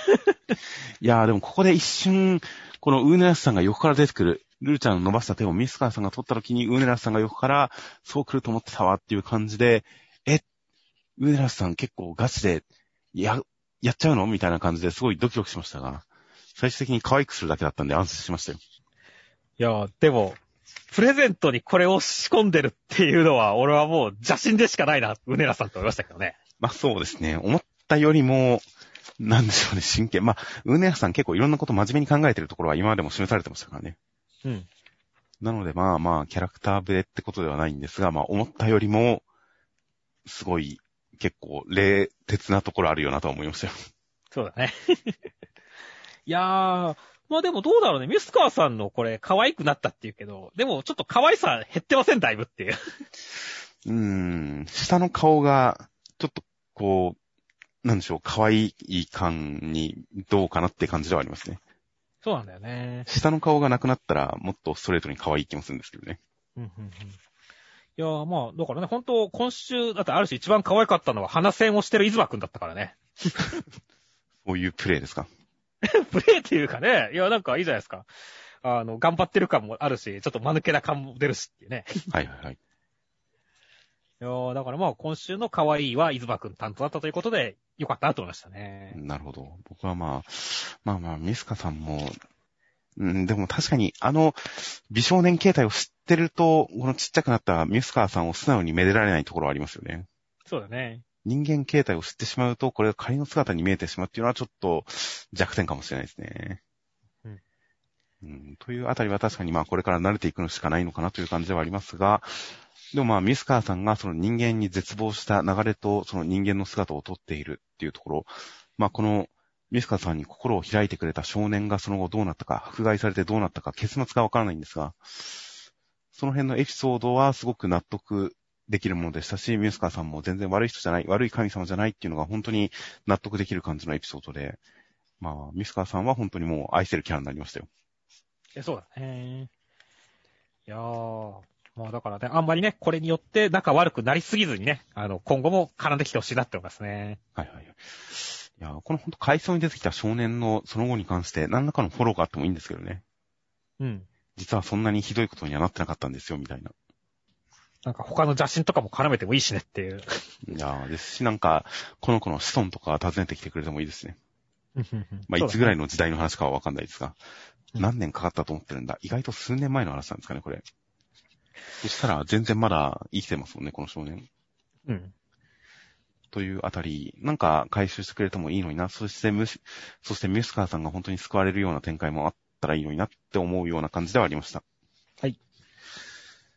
いやー、でもここで一瞬、このウーネラスさんが横から出てくる、ルルちゃんの伸ばした手をミスカーさんが取った時に、ウーネラスさんが横から、そう来ると思ってたわっていう感じで、え、ウーネラスさん結構ガチで、や、やっちゃうのみたいな感じですごいドキドキしましたが、最終的に可愛くするだけだったんで安心しましたよ。いやー、でも、プレゼントにこれを仕込んでるっていうのは、俺はもう邪神でしかないな、うねらさんと思いましたけどね。まあそうですね。思ったよりも、なんでしょうね、真剣。まあ、うねらさん結構いろんなこと真面目に考えてるところは今までも示されてましたからね。うん。なのでまあまあ、キャラクターブレってことではないんですが、まあ思ったよりも、すごい、結構、冷徹なところあるよなと思いましたよ。そうだね。いやー、まあでもどうだろうね。ミスカーさんのこれ可愛くなったって言うけど、でもちょっと可愛さ減ってません、だいぶっていう。うーん、下の顔が、ちょっとこう、なんでしょう、可愛い感にどうかなって感じではありますね。そうなんだよね。下の顔がなくなったら、もっとストレートに可愛い気もするんですけどね。うんうんうん。いやーまあ、だからね、本当今週、だってある種一番可愛かったのは鼻線をしてるイズマくんだったからね。そういうプレイですか プレイっていうかね、いや、なんかいいじゃないですか。あの、頑張ってる感もあるし、ちょっと間抜けな感も出るしっていうね。はいはいはい。いやだからまあ今週の可愛いは、伊豆くん担当だったということで、よかったなと思いましたね。なるほど。僕はまあ、まあまあ、ミスカさんも、うん、でも確かに、あの、美少年形態を知ってると、このちっちゃくなったミスカーさんを素直にめでられないところはありますよね。そうだね。人間形態を知ってしまうと、これが仮の姿に見えてしまうっていうのはちょっと弱点かもしれないですね。うん。うん、というあたりは確かにまあこれから慣れていくのしかないのかなという感じではありますが、でもまあミスカーさんがその人間に絶望した流れとその人間の姿をとっているっていうところ、まあこのミスカーさんに心を開いてくれた少年がその後どうなったか、迫害されてどうなったか、結末がわからないんですが、その辺のエピソードはすごく納得できるものでしたし、ミュースカーさんも全然悪い人じゃない、悪い神様じゃないっていうのが本当に納得できる感じのエピソードで、まあ、ミュースカーさんは本当にもう愛せるキャラになりましたよ。え、そうだね。いやー、まあだからね、あんまりね、これによって仲悪くなりすぎずにね、あの、今後も絡んできてほしいなって思いますね。はいはい。いや、この本当回想に出てきた少年のその後に関して何らかのフォローがあってもいいんですけどね。うん。実はそんなにひどいことにはなってなかったんですよ、みたいな。なんか他の邪神とかも絡めてもいいしねっていう。いやですし、なんか、この子の子孫とか訪ねてきてくれてもいいですね。まあ、いつぐらいの時代の話かはわかんないですが、うん何年かかったと思ってるんだ。意外と数年前の話なんですかね、これ。そしたら、全然まだ生きてますもんね、この少年。うん。というあたり、なんか回収してくれてもいいのにな。そしてムシ、そしてミュスカーさんが本当に救われるような展開もあったらいいのになって思うような感じではありました。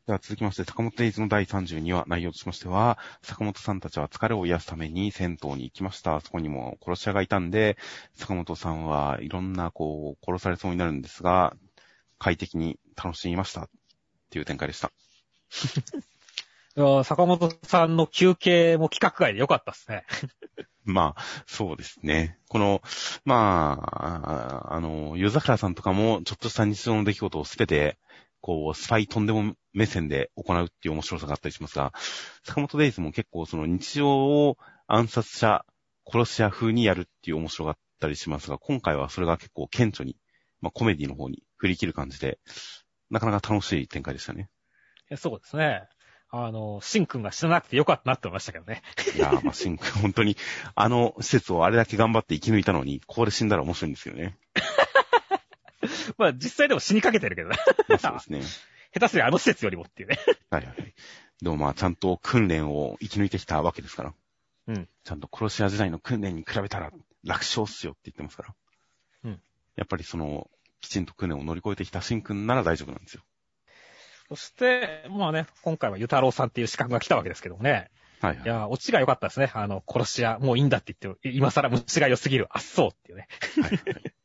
はい。では続きまして、坂本デイズの第32話、内容としましては、坂本さんたちは疲れを癒すために銭湯に行きました。そこにも殺し屋がいたんで、坂本さんはいろんな、こう、殺されそうになるんですが、快適に楽しみました。っていう展開でした。坂本さんの休憩も企画外でよかったですね。まあ、そうですね。この、まあ、あの、夜桜さんとかも、ちょっとした日常の出来事をすべて、こう、スパイとんでも目線で行うっていう面白さがあったりしますが、坂本デイズも結構その日常を暗殺者、殺し屋風にやるっていう面白があったりしますが、今回はそれが結構顕著に、まあコメディの方に振り切る感じで、なかなか楽しい展開でしたね。いやそうですね。あの、シンくんが死ななくてよかったなって思いましたけどね。いやー、まあ、シンク、本当に、あの施設をあれだけ頑張って生き抜いたのに、ここで死んだら面白いんですよね。まあ実際でも死にかけてるけどね。まあ、そうですね。下手すりゃあの施設よりもっていうね。はいはいはい。でもまあ、ちゃんと訓練を生き抜いてきたわけですから。うん。ちゃんと殺し屋時代の訓練に比べたら楽勝っすよって言ってますから。うん。やっぱりその、きちんと訓練を乗り越えてきたシンくんなら大丈夫なんですよ。そして、まあね、今回はゆたろうさんっていう資格が来たわけですけどもね。はいはいい。やー、オチが良かったですね。あの、殺し屋、もういいんだって言って、今更虫が良すぎる、あっそうっていうね。はいはいこ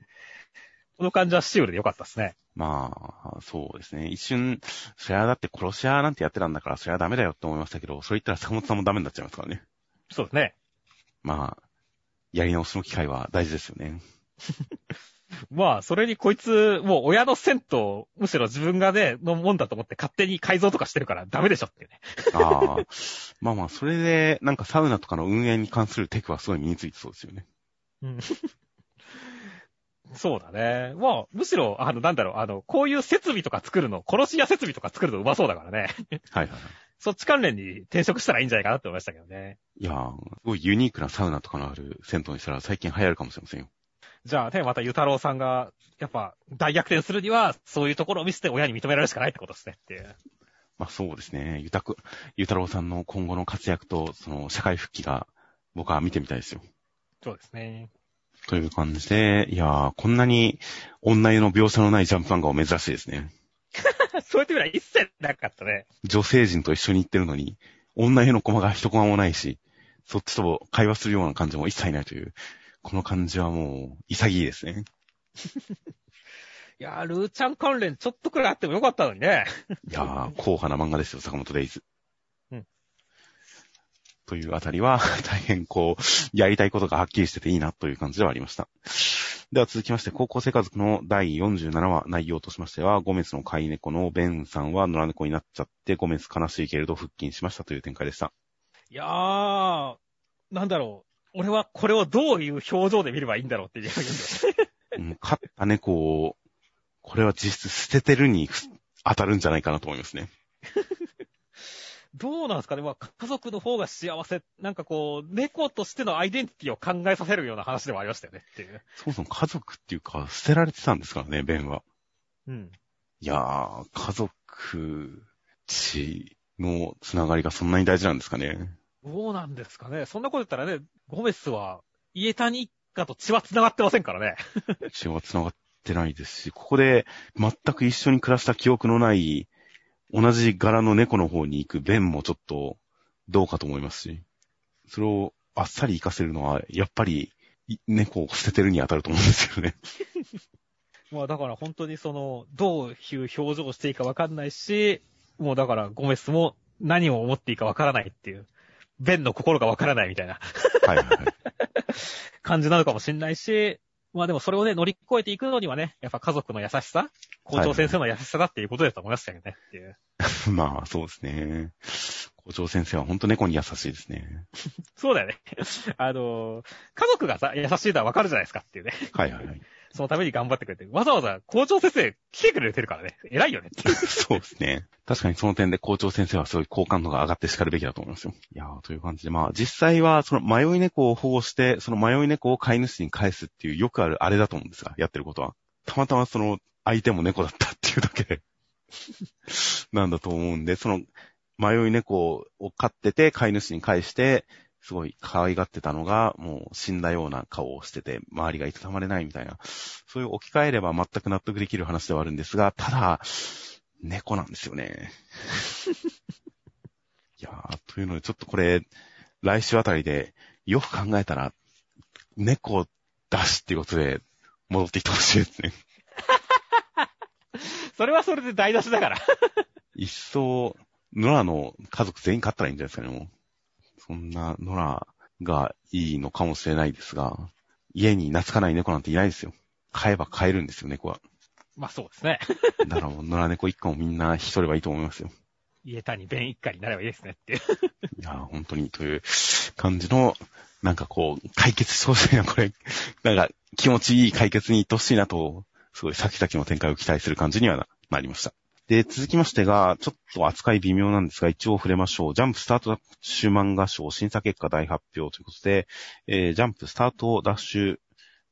の感じはシュールで良かったですね。まあ、そうですね。一瞬、そりゃだって殺し屋なんてやってたんだから、そりゃダメだよって思いましたけど、それ言ったら坂本さんもダメになっちゃいますからね。そうですね。まあ、やり直しの機会は大事ですよね。まあ、それにこいつ、もう親の銭湯、むしろ自分がね、のもんだと思って勝手に改造とかしてるからダメでしょってね。ああ。まあまあ、それで、なんかサウナとかの運営に関するテクはすごい身についてそうですよね。うん。そうだね。まあ、むしろ、あの、なんだろう、あの、こういう設備とか作るの、殺し屋設備とか作るのうまそうだからね。はいはいはい。そっち関連に転職したらいいんじゃないかなって思いましたけどね。いやー、すごいユニークなサウナとかのある銭湯にしたら最近流行るかもしれませんよ。じゃあね、またゆたろうさんが、やっぱ、大逆転するには、そういうところを見せて親に認められるしかないってことですねっていう。まあそうですね。ゆたく、ゆたろうさんの今後の活躍と、その、社会復帰が、僕は見てみたいですよ。そうですね。という感じで、いやー、こんなに女湯の描写のないジャンプ漫画は珍しいですね。そういう時は一切なかったね。女性陣と一緒に行ってるのに、女湯のコマが一コマもないし、そっちと会話するような感じも一切ないという、この感じはもう、潔いですね。いやー、ルーちゃん関連ちょっとくらいあってもよかったのにね。いやー、硬派な漫画ですよ、坂本デイズ。うん。というあたりは、大変こう、やりたいことがはっきりしてていいなという感じではありました。では続きまして、高校生家族の第47話内容としましては、ゴメスの飼い猫のベンさんは野良猫になっちゃって、ゴメス悲しいけれど復帰しましたという展開でした。いやー、なんだろう。俺はこれをどういう表情で見ればいいんだろうってい う飼った猫を、これは実質捨ててるに当たるんじゃないかなと思いますね。どうなんですかねまあ、家族の方が幸せ。なんかこう、猫としてのアイデンティティを考えさせるような話でもありましたよねっていう。そもそも家族っていうか、捨てられてたんですからね、ベンは。うん。いやー、家族、血のつながりがそんなに大事なんですかね。どうなんですかね。そんなこと言ったらね、ゴメスは、家谷一家と血は繋がってませんからね。血は繋がってないですし、ここで全く一緒に暮らした記憶のない、同じ柄の猫の方に行くベンもちょっとどうかと思いますし、それをあっさり活かせるのは、やっぱりい猫を捨ててるに当たると思うんですよね。まあだから本当にその、どういう表情をしていいかわかんないし、もうだからゴメスも何を思っていいかわからないっていう、ベンの心がわからないみたいなはいはいはい。感じなのかもしんないし、まあでもそれをね、乗り越えていくのにはね、やっぱ家族の優しさ、校長先生の優しさだっていうことだと思いましたけどね、っていう。まあ、そうですね。校長先生は本当猫に優しいですね。そうだよね。あの、家族がさ、優しいのはわかるじゃないですかっていうね。はいはいはい。そのために頑張ってくれて、わざわざ校長先生来てくれてるからね。偉いよね。そうですね。確かにその点で校長先生はすごい好感度が上がって叱るべきだと思いますよ。いやー、という感じで、まあ実際はその迷い猫を保護して、その迷い猫を飼い主に返すっていうよくあるあれだと思うんですが、やってることは。たまたまその相手も猫だったっていうだけで、なんだと思うんで、その迷い猫を飼ってて飼い主に返して、すごい可愛がってたのが、もう死んだような顔をしてて、周りがいたたまれないみたいな、そういう置き換えれば全く納得できる話ではあるんですが、ただ、猫なんですよね。いやー、というので、ちょっとこれ、来週あたりで、よく考えたら、猫出しっていうことで、戻ってきてほしいですね。それはそれで台無しだから。一層、ノラの家族全員飼ったらいいんじゃないですかね、もう。そんなノラがいいのかもしれないですが、家に懐かない猫なんていないですよ。飼えば飼えるんですよ、猫は。まあそうですね。だからもう、野良猫一家もみんな引き取ればいいと思いますよ。家谷弁一家になればいいですねっていう。いやー、本当に、という感じの、なんかこう、解決してほしいな、これ。なんか、気持ちいい解決に行ってほしいなと、すごい先々の展開を期待する感じにはななりました。で、続きましてが、ちょっと扱い微妙なんですが、一応触れましょう。ジャンプスタートダッシュ漫画賞審査結果大発表ということで、えージャンプスタートダッシュ、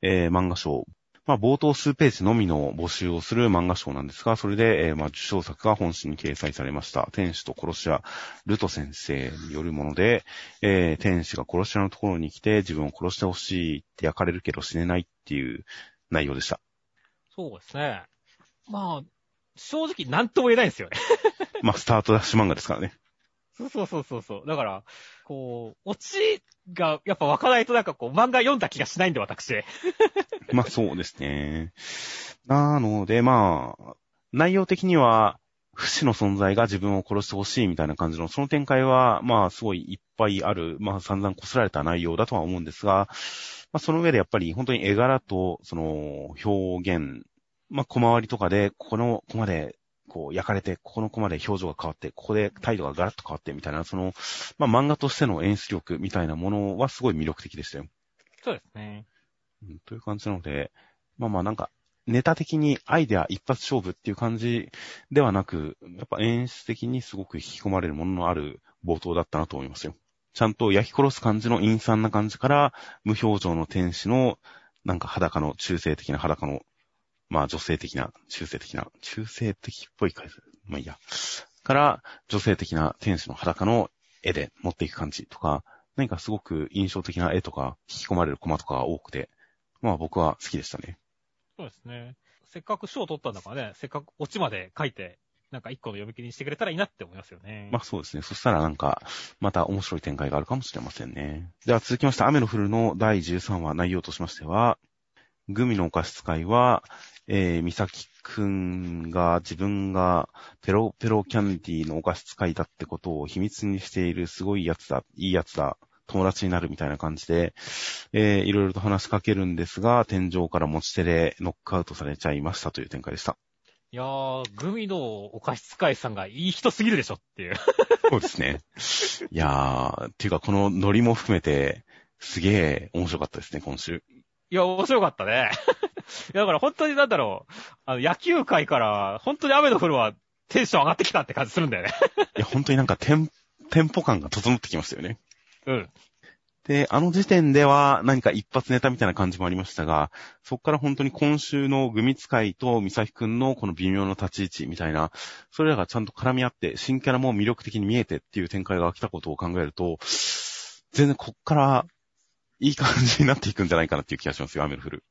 えー漫画賞。まあ、冒頭数ページのみの募集をする漫画賞なんですが、それで、えーまあ、受賞作が本誌に掲載されました。天使と殺し屋、ルト先生によるもので、えー天使が殺し屋のところに来て自分を殺してほしいって焼かれるけど死ねないっていう内容でした。そうですね。まあ、正直何とも言えないんですよね。まあ、スタートダッシュ漫画ですからね。そうそうそうそうそう。だから、こう、オチがやっぱ湧かないとなんかこう、漫画読んだ気がしないんで、私。まあ、そうですね。なので、まあ、内容的には、不死の存在が自分を殺してほしいみたいな感じの、その展開は、まあ、すごいいっぱいある、まあ、散々こすられた内容だとは思うんですが、まあ、その上でやっぱり本当に絵柄と、その、表現、まあ、小回りとかで、ここのコマで、こう、焼かれて、ここのコマで表情が変わって、ここで態度がガラッと変わって、みたいな、その、まあ、漫画としての演出力みたいなものはすごい魅力的でしたよ。そうですね。うんという感じなので、まあまあなんか、ネタ的にアイデア一発勝負っていう感じではなく、やっぱ演出的にすごく引き込まれるもののある冒頭だったなと思いますよ。ちゃんと焼き殺す感じの陰惨な感じから、無表情の天使の、なんか裸の中性的な裸の、まあ女性的な、中性的な、中性的っぽい感じ。まあいいや。から、女性的な天使の裸の絵で持っていく感じとか、何かすごく印象的な絵とか、引き込まれるコマとかが多くて、まあ僕は好きでしたね。そうですね。せっかく賞を取ったんだからね、せっかくオチまで書いて、なんか一個の読み切りにしてくれたらいいなって思いますよね。まあそうですね。そしたらなんか、また面白い展開があるかもしれませんね。では続きまして、雨の降るの第13話内容としましては、グミのお菓子使いは、えー、みさきくんが自分がペロペロキャンディーのお菓子使いだってことを秘密にしているすごいやつだ、いいやつだ、友達になるみたいな感じで、えー、いろいろと話しかけるんですが、天井から持ち手でノックアウトされちゃいましたという展開でした。いやー、グミのお菓子使いさんがいい人すぎるでしょっていう。そうですね。いやー、っていうかこのノリも含めて、すげえ面白かったですね、今週。いや、面白かったね。いやだから本当になんだろう、あの、野球界から、本当に雨の降るはテンション上がってきたって感じするんだよね。いや、本当になんかテン、テンポ感が整ってきましたよね。うん。で、あの時点では何か一発ネタみたいな感じもありましたが、そこから本当に今週のグミ使いとミサヒくんのこの微妙な立ち位置みたいな、それらがちゃんと絡み合って、新キャラも魅力的に見えてっていう展開が来たことを考えると、全然こっから、いい感じになっていくんじゃないかなっていう気がしますよ、雨の降る。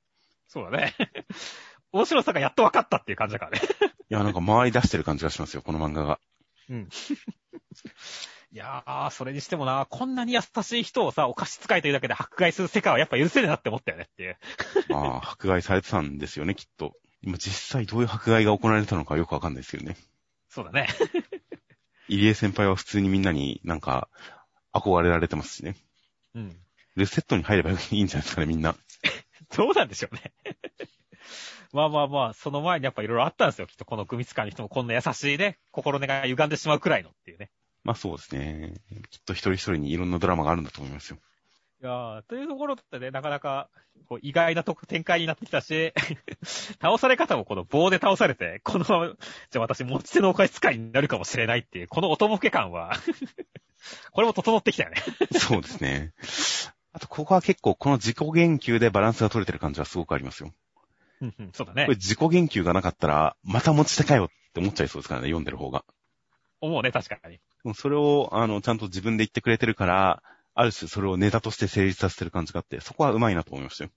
そうだね。面白さがやっと分かったっていう感じだからね。いや、なんか回り出してる感じがしますよ、この漫画が。うん。いやー、それにしてもな、こんなに優しい人をさ、お菓子使いというだけで迫害する世界はやっぱ許せねえなって思ったよねっていう。まあ、迫害されてたんですよね、きっと。今実際どういう迫害が行われたのかよくわかんないですけどね。そうだね。入江先輩は普通にみんなになんか、憧れられてますしね。うん。ルセットに入れば いいんじゃないですかね、みんな。どうなんでしょうね。まあまあまあ、その前にやっぱいろいろあったんですよ。きっとこの組使いの人もこんな優しいね、心根が歪んでしまうくらいのっていうね。まあそうですね。きっと一人一人にいろんなドラマがあるんだと思いますよ。いやー、というところってね、なかなか、こう、意外な展開になってきたし、倒され方もこの棒で倒されて、このまま、じゃあ私持ち手のお菓子使いになるかもしれないっていう、このおとぼけ感は、これも整ってきたよね。そうですね。あと、ここは結構この自己言及でバランスが取れてる感じはすごくありますよ。うんうんそうだねこれ。自己言及がなかったら、また持ち手かよって思っちゃいそうですからね、読んでる方が。思うね、確かに。それを、あの、ちゃんと自分で言ってくれてるから、ある種それをネタとして成立させてる感じがあって、そこはうまいなと思いましたよ。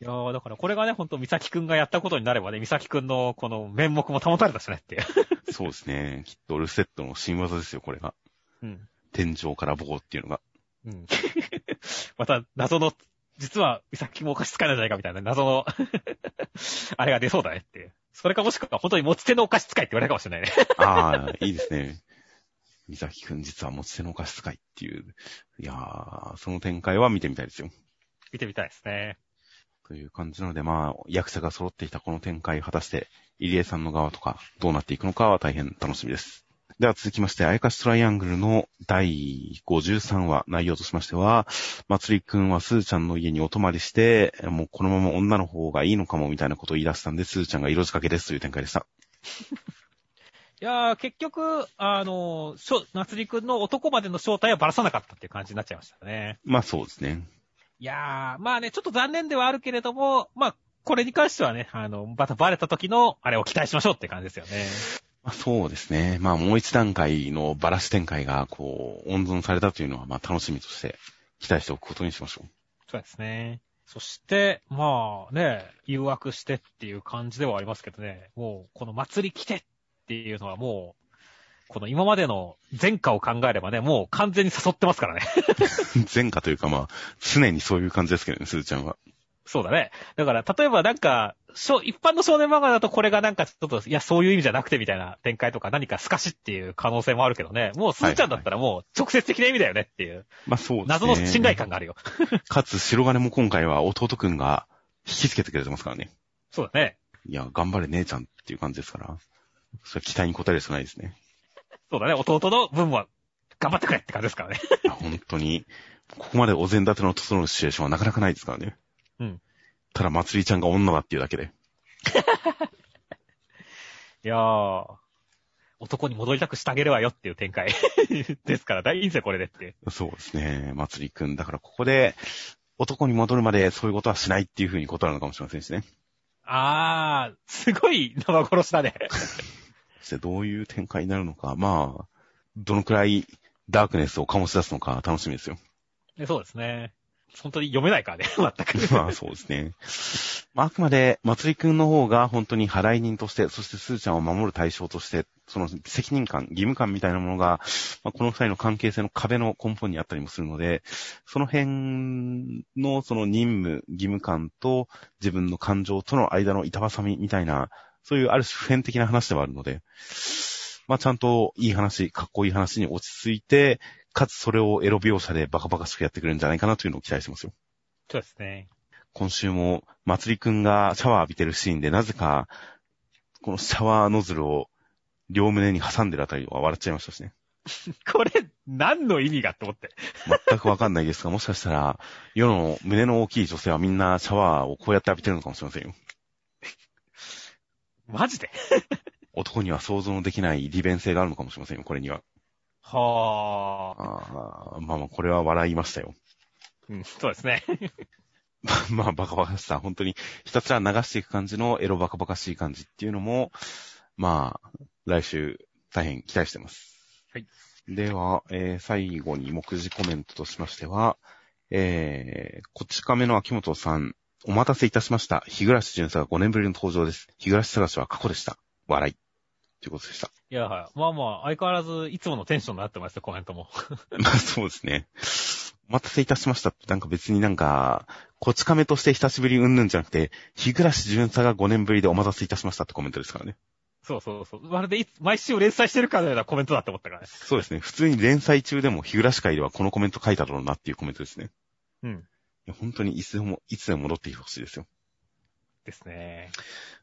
いやー、だからこれがね、ほんと、美咲くんがやったことになればね、美咲くんのこの面目も保たれたしねっていう。そうですね。きっとルセットの新技ですよ、これが。うん。天井から棒っていうのが。うん。また、謎の、実は、美咲もお菓子使えないんじゃないかみたいな謎の、あれが出そうだねっていう。それかもしくは、本当に持ち手のお菓子使いって言われるかもしれないね。ああ、いいですね。三崎くん実は持ち手のお菓子使いっていう。いやー、その展開は見てみたいですよ。見てみたいですね。という感じなので、まあ、役者が揃っていたこの展開、果たして、入江さんの側とか、どうなっていくのかは大変楽しみです。では続きまして、あやかしトライアングルの第53話、内容としましては、まつりくんはスーちゃんの家にお泊まりして、もうこのまま女の方がいいのかもみたいなことを言い出したんで、スーちゃんが色仕掛けですという展開でした。いやー、結局、あの、しょ、夏りくんの男までの正体はばらさなかったっていう感じになっちゃいましたね。まあそうですね。いやー、まあね、ちょっと残念ではあるけれども、まあ、これに関してはね、あの、またバレた時の、あれを期待しましょうって感じですよね。まあ、そうですね。まあもう一段階のバラシ展開が、こう、温存されたというのは、まあ楽しみとして期待しておくことにしましょう。そうですね。そして、まあね、誘惑してっていう感じではありますけどね、もう、この祭り来てっていうのはもう、この今までの前科を考えればね、もう完全に誘ってますからね。前科というかまあ、常にそういう感じですけどね、すずちゃんは。そうだね。だから、例えばなんか、一般の少年漫画だとこれがなんかちょっと、いや、そういう意味じゃなくてみたいな展開とか何か透かしっていう可能性もあるけどね、もうすーちゃんだったらもう直接的な意味だよねっていう、まあそうですね。謎の信頼感があるよ。かつ、白金も今回は弟くんが引きつけてくれてますからね。そうだね。いや、頑張れ姉ちゃんっていう感じですから。それは期待に応えるしかないですね。そうだね。弟の分は頑張ってくれって感じですからね。本当に、ここまでお膳立ての整うシチュエーションはなかなかないですからね。うん。ただ、まつりちゃんが女だっていうだけで。いやー、男に戻りたくしてあげるわよっていう展開 ですから、大いいんですよ、これでって。そうですね。まつりくん。だからここで、男に戻るまでそういうことはしないっていう風にことなのかもしれませんしね。あー、すごい生殺しだね。そしてどういう展開になるのか、まあ、どのくらいダークネスを醸し出すのか楽しみですよ。でそうですね。本当に読めないからね、全く。まあそうですね。まあ、あくまで、まつりくんの方が本当に払い人として、そしてすーちゃんを守る対象として、その責任感、義務感みたいなものが、まあ、この二人の関係性の壁の根本にあったりもするので、その辺のその任務、義務感と自分の感情との間の板挟みみたいな、そういうある種普遍的な話ではあるので、まあちゃんといい話、かっこいい話に落ち着いて、かつそれをエロ描写でバカバカしくやってくれるんじゃないかなというのを期待してますよ。そうですね。今週も、まつりくんがシャワー浴びてるシーンで、なぜか、このシャワーノズルを両胸に挟んでるあたりは笑っちゃいましたしね。これ、何の意味がって思って。全くわかんないですが、もしかしたら、世の胸の大きい女性はみんなシャワーをこうやって浴びてるのかもしれませんよ。マジで？男には想像のできない利便性があるのかもしれませんよ、これには。はあ。まあまあ、これは笑いましたよ。うん、そうですね。まあ、バカバカしさ、本当にひたすら流していく感じのエロバカバカしい感じっていうのも、まあ、来週大変期待してます。はい。では、えー最後に目次コメントとしましては、えー、こち亀の秋元さん、お待たせいたしました。日暮巡査が5年ぶりの登場です。日暮探しは過去でした。笑い。ということでした。いや、はい。まあまあ、相変わらず、いつものテンションになってますよ、コメントも。まあそうですね。お待たせいたしましたって、なんか別になんか、こち亀として久しぶりうんぬんじゃなくて、日暮巡査が5年ぶりでお待たせいたしましたってコメントですからね。そうそうそう。まるでいつ、毎週連載してるかのようなコメントだって思ったからね。そうですね。普通に連載中でも日暮会ではこのコメント書いただろうなっていうコメントですね。うん。いや本当にいつでも、いつでも戻ってきてほしいですよ。ですね。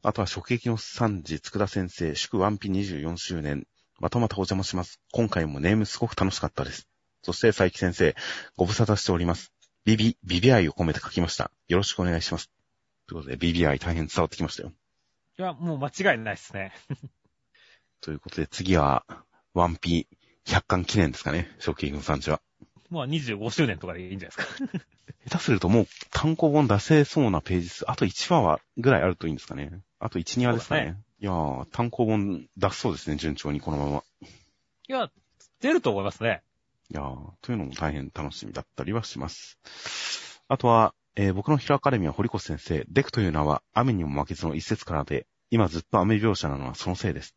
あとは、食撃の三時、つくだ先生、祝ワンピ24周年。またまたお邪魔します。今回もネームすごく楽しかったです。そして、佐伯先生、ご無沙汰しております。ビビ、ビビ愛を込めて書きました。よろしくお願いします。ということで、ビビ愛大変伝わってきましたよ。いや、もう間違いないですね。ということで、次は、ワンピ100巻記念ですかね。食撃の三時は。まあ25周年とかでいいんじゃないですか。下手するともう単行本出せそうなページ数、あと1話はぐらいあるといいんですかね。あと1、2話ですかね。そうでいやー、単行本出せそうですね、順調にこのまま。いや、出ると思いますね。いやー、というのも大変楽しみだったりはします。あとは、えー僕のヒロアカデミア堀越先生、デクという名は雨にも負けずの一節からで、今ずっと雨描写なのはそのせいです。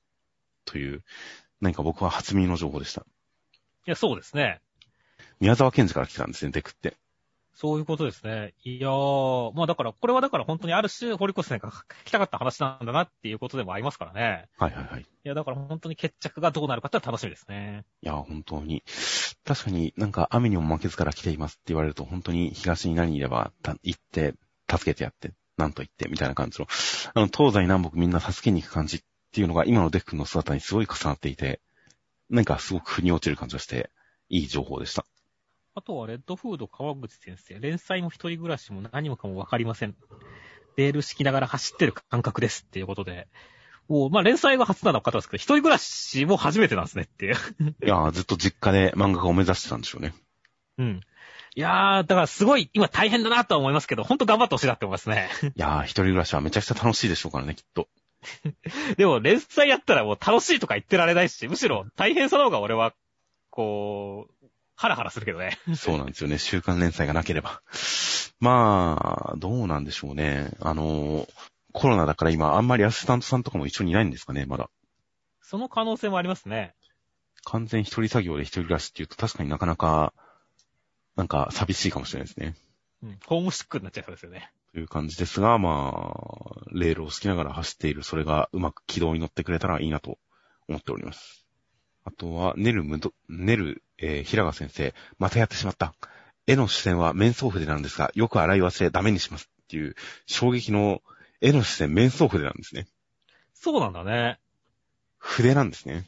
という、何か僕は初耳の情報でした。いや、そうですね。宮沢賢治から来たんですね、デクって。そういうことですね。いやー、まあだから、これはだから本当にある種、堀越さんが書きたかった話なんだなっていうことでもありますからね。はいはいはい。いや、だから本当に決着がどうなるかって楽しみですね。いやー、本当に。確かになんか雨にも負けずから来ていますって言われると、本当に東に何いれば、た行って、助けてやって、なんと言って、みたいな感じの、あの、東西南北みんな助けに行く感じっていうのが今のデクの姿にすごい重なっていて、なんかすごく腑に落ちる感じがして、いい情報でした。あとは、レッドフード川口先生。連載も一人暮らしも何もかもわかりません。レール敷きながら走ってる感覚ですっていうことで。もう、まあ、連載が初なのかですけど、一人暮らしも初めてなんですねっていう。いやー、ずっと実家で漫画家を目指してたんでしょうね。うん。いやー、だからすごい、今大変だなとは思いますけど、ほんと頑張ってほしいなって思いますね。いやー、一人暮らしはめちゃくちゃ楽しいでしょうからね、きっと。でも、連載やったらもう楽しいとか言ってられないし、むしろ大変さの方が俺は、こう、ハラハラするけどね。そうなんですよね。週刊連載がなければ。まあ、どうなんでしょうね。あのー、コロナだから今あんまりアシスタントさんとかも一緒にいないんですかね、まだ。その可能性もありますね。完全一人作業で一人暮らしっていうと確かになかなか、なんか寂しいかもしれないですね。うん。ホームシックになっちゃいそうですよね。という感じですが、まあ、レールを好きながら走っている、それがうまく軌道に乗ってくれたらいいなと思っております。あとは、ネルムド、ネル、えー、平賀先生、またやってしまった。絵の視線は面相筆なんですが、よく洗い忘れダメにしますっていう、衝撃の絵の視線面相筆なんですね。そうなんだね。筆なんですね。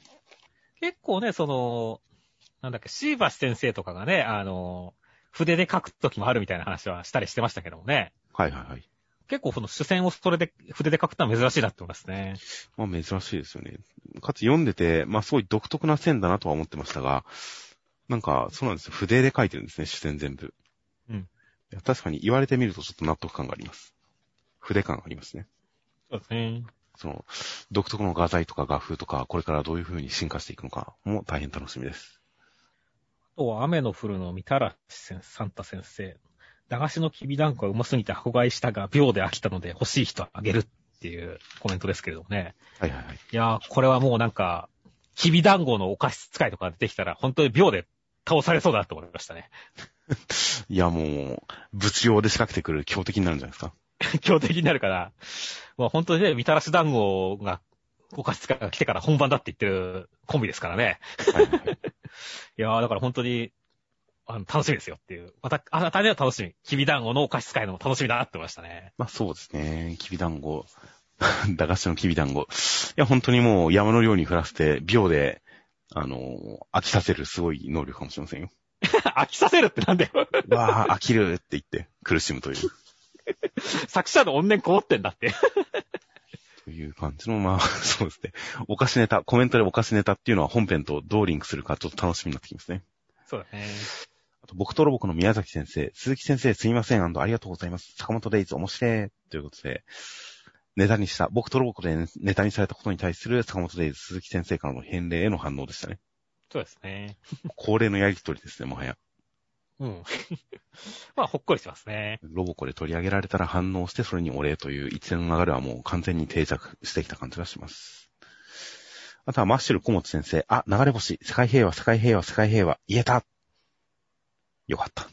結構ね、その、なんだっけ、シーバス先生とかがね、あの、筆で書く時もあるみたいな話はしたりしてましたけどもね。はいはいはい。結構その主線をそれで、筆で書くのは珍しいなって思いますね。まあ珍しいですよね。かつ読んでて、まあすごい独特な線だなとは思ってましたが、なんか、そうなんですよ。筆で書いてるんですね、主線全部。うん。確かに言われてみるとちょっと納得感があります。筆感がありますね。そうですね。その、独特の画材とか画風とか、これからどういう風に進化していくのかも大変楽しみです。あとは雨の降るのみたらしサンタ先生。駄菓子のきびだんこはうますぎて箱買いしたが、秒で飽きたので欲しい人はあげるっていうコメントですけれどもね。はいはいはい。いやー、これはもうなんか、きびだんごのお菓子使いとか出てきたら、本当に秒で倒されそうだなと思いましたね。いやもう、物用で仕掛けてくる強敵になるんじゃないですか？強敵になるから、まあ本当にね、みたらし団子が、お菓子使いが来てから本番だって言ってるコンビですからね。はいはいはい。いやー、だから本当に、あの、楽しみですよっていう。また、あなたには楽しみ。きび団子のお菓子使いのも楽しみだなって思いましたね。まあそうですね。きびだんご。駄菓子のきびだんご。いや、本当にもう山のように降らせて、秒で、あの飽きさせるすごい能力かもしれませんよ。飽きさせるってなんだよ。わあ、飽きるって言って苦しむという。作者の怨念こもってんだって。という感じの、まあ、そうですね。お菓子ネタ、コメントでお菓子ネタっていうのは本編とどうリンクするかちょっと楽しみになってきますね。そうだね。あと、僕とロボコの宮崎先生、鈴木先生すいません、ありがとうございます。坂本デイズ面白い。ということで、ネタにした、僕とロボコでネタにされたことに対する坂本デイズ鈴木先生からの返礼への反応でしたね。そうですね。恒例のやりとりですね、もはや。うん。まあ、ほっこりしますね。ロボコで取り上げられたら反応して、それにお礼という一連の流れはもう完全に定着してきた感じがします。あとはマッシュル小本先生、あ、流れ星、世界平和、世界平和、世界平和、言えたよかった。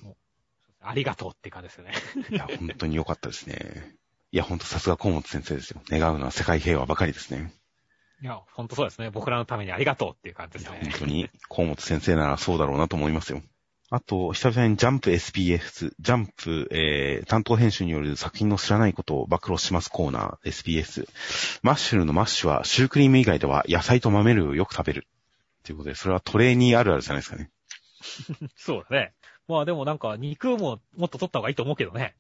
ありがとうって感じですよね。いや、本当によかったですね。いや、本当さすが小本先生ですよ。願うのは世界平和ばかりですね。いや、ほんとそうですね。僕らのためにありがとうっていう感じですね本。当に、小本先生ならそうだろうなと思いますよ。あと、久々にジャンプ SBS、ジャンプ、えー、担当編集による作品の知らないことを暴露しますコーナー SBS。マッシュルのマッシュはシュークリーム以外では野菜と豆類をよく食べる。ということで、それはトレーニーあるあるじゃないですかね。そうだね。まあでもなんか肉ももっと取った方がいいと思うけどね。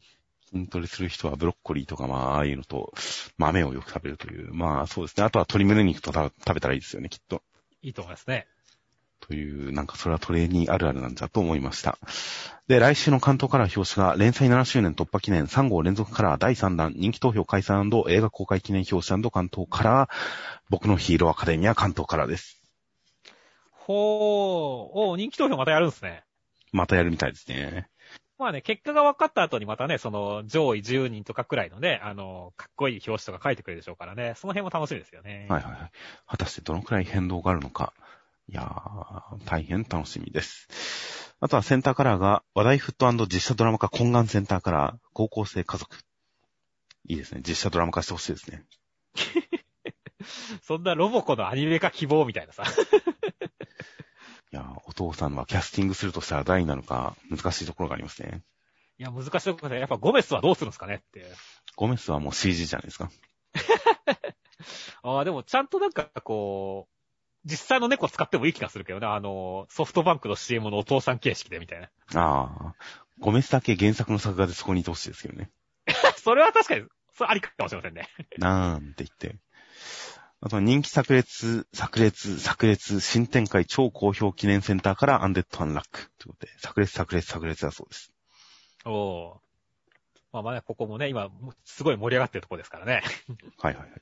筋トレする人はブロッコリーとか、まあ、ああいうのと豆をよく食べるという。まあ、そうですね。あとは鶏胸肉とた食べたらいいですよね、きっと。いいと思いますね。という、なんかそれはトレーニーあるあるなんだと思いました。で、来週の関東カラー表紙が連載7周年突破記念3号連続カラー第3弾人気投票開催映画公開記念表紙関東カラー僕のヒーローアカデミア関東カラーです。ほー、おー人気投票またやるんですね。またやるみたいですね。まあね、結果が分かった後にまたね、その上位10人とかくらいのね、あの、かっこいい表紙とか書いてくれるでしょうからね、その辺も楽しみですよね。はいはいはい。果たしてどのくらい変動があるのか。いやー、大変楽しみです。あとはセンターカラーが話題フット実写ドラマ化懇願センターカラー高校生家族。いいですね。実写ドラマ化してほしいですね。そんなロボコのアニメ化希望みたいなさ。いやー、お父さんはキャスティングするとしたら誰になるか難しいところがありますね。いや、難しいところで、やっぱゴメスはどうするんですかねって。ゴメスはもう CG じゃないですか。ああ、でもちゃんとなんかこう、実際の猫使ってもいい気がするけどね、あの、ソフトバンクの CM のお父さん形式でみたいな。ああ、ゴメスだけ原作の作画でそこにいてほしいですけどね。それは確かに、それありかもしれませんね。なんて言って。あとは人気炸裂、炸裂、炸裂、新展開超好評記念センターからアンデッドアンラック。ということで、炸裂、炸裂、炸裂だそうです。おお。まあまあね、ここもね、今、すごい盛り上がってるところですからね。はいはいはい。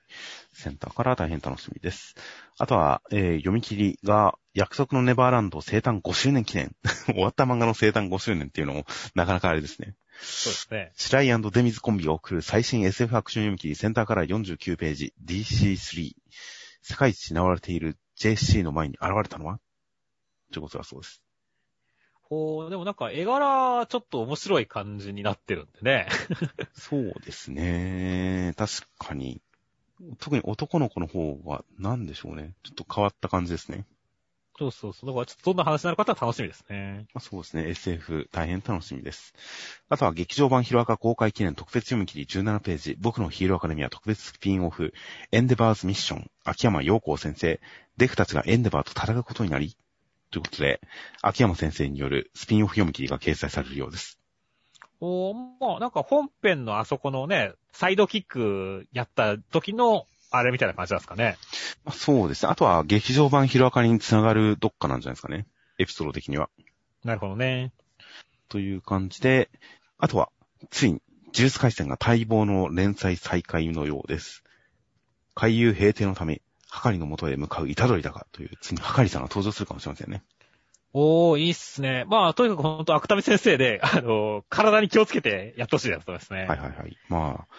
センターから大変楽しみです。あとは、えー読み切りが、約束のネバーランド生誕5周年記念。終わった漫画の生誕5周年っていうのも、なかなかあれですね。そうですね。シライデミズコンビが送る最新 SF アクション読み切りセンターから49ページ DC3。世界一名われている JC の前に現れたのは？ということだそうです。ほう、でもなんか絵柄、ちょっと面白い感じになってるんでね。そうですね。確かに。特に男の子の方は何でしょうね。ちょっと変わった感じですね。そうそうそう。だからちょっとどんな話になるかは楽しみですね。まあ、そうですね。SF 大変楽しみです。あとは劇場版ヒロアカ公開記念特別読み切り17ページ、僕のヒーローアカデミア特別スピンオフ、エンデバーズミッション、秋山陽光先生、デフたちがエンデバーと戦うことになり、ということで、秋山先生によるスピンオフ読み切りが掲載されるようです。おまあなんか本編のあそこのね、サイドキックやった時の、あれみたいな感じなんですかね。まあ、そうですね。あとは劇場版ヒロアカにつながるどっかなんじゃないですかね。エピソード的には。なるほどね。という感じで、あとは、ついに、ジュース回戦が待望の連載再開のようです。海遊平定のため、はかりの元へ向かう虎杖だかという、ついにはかりさんが登場するかもしれませんね。おー、いいっすね。まあ、とにかくほんと、芥見先生で、あの、体に気をつけてやってほしいやつですね。はいはいはい。まあ、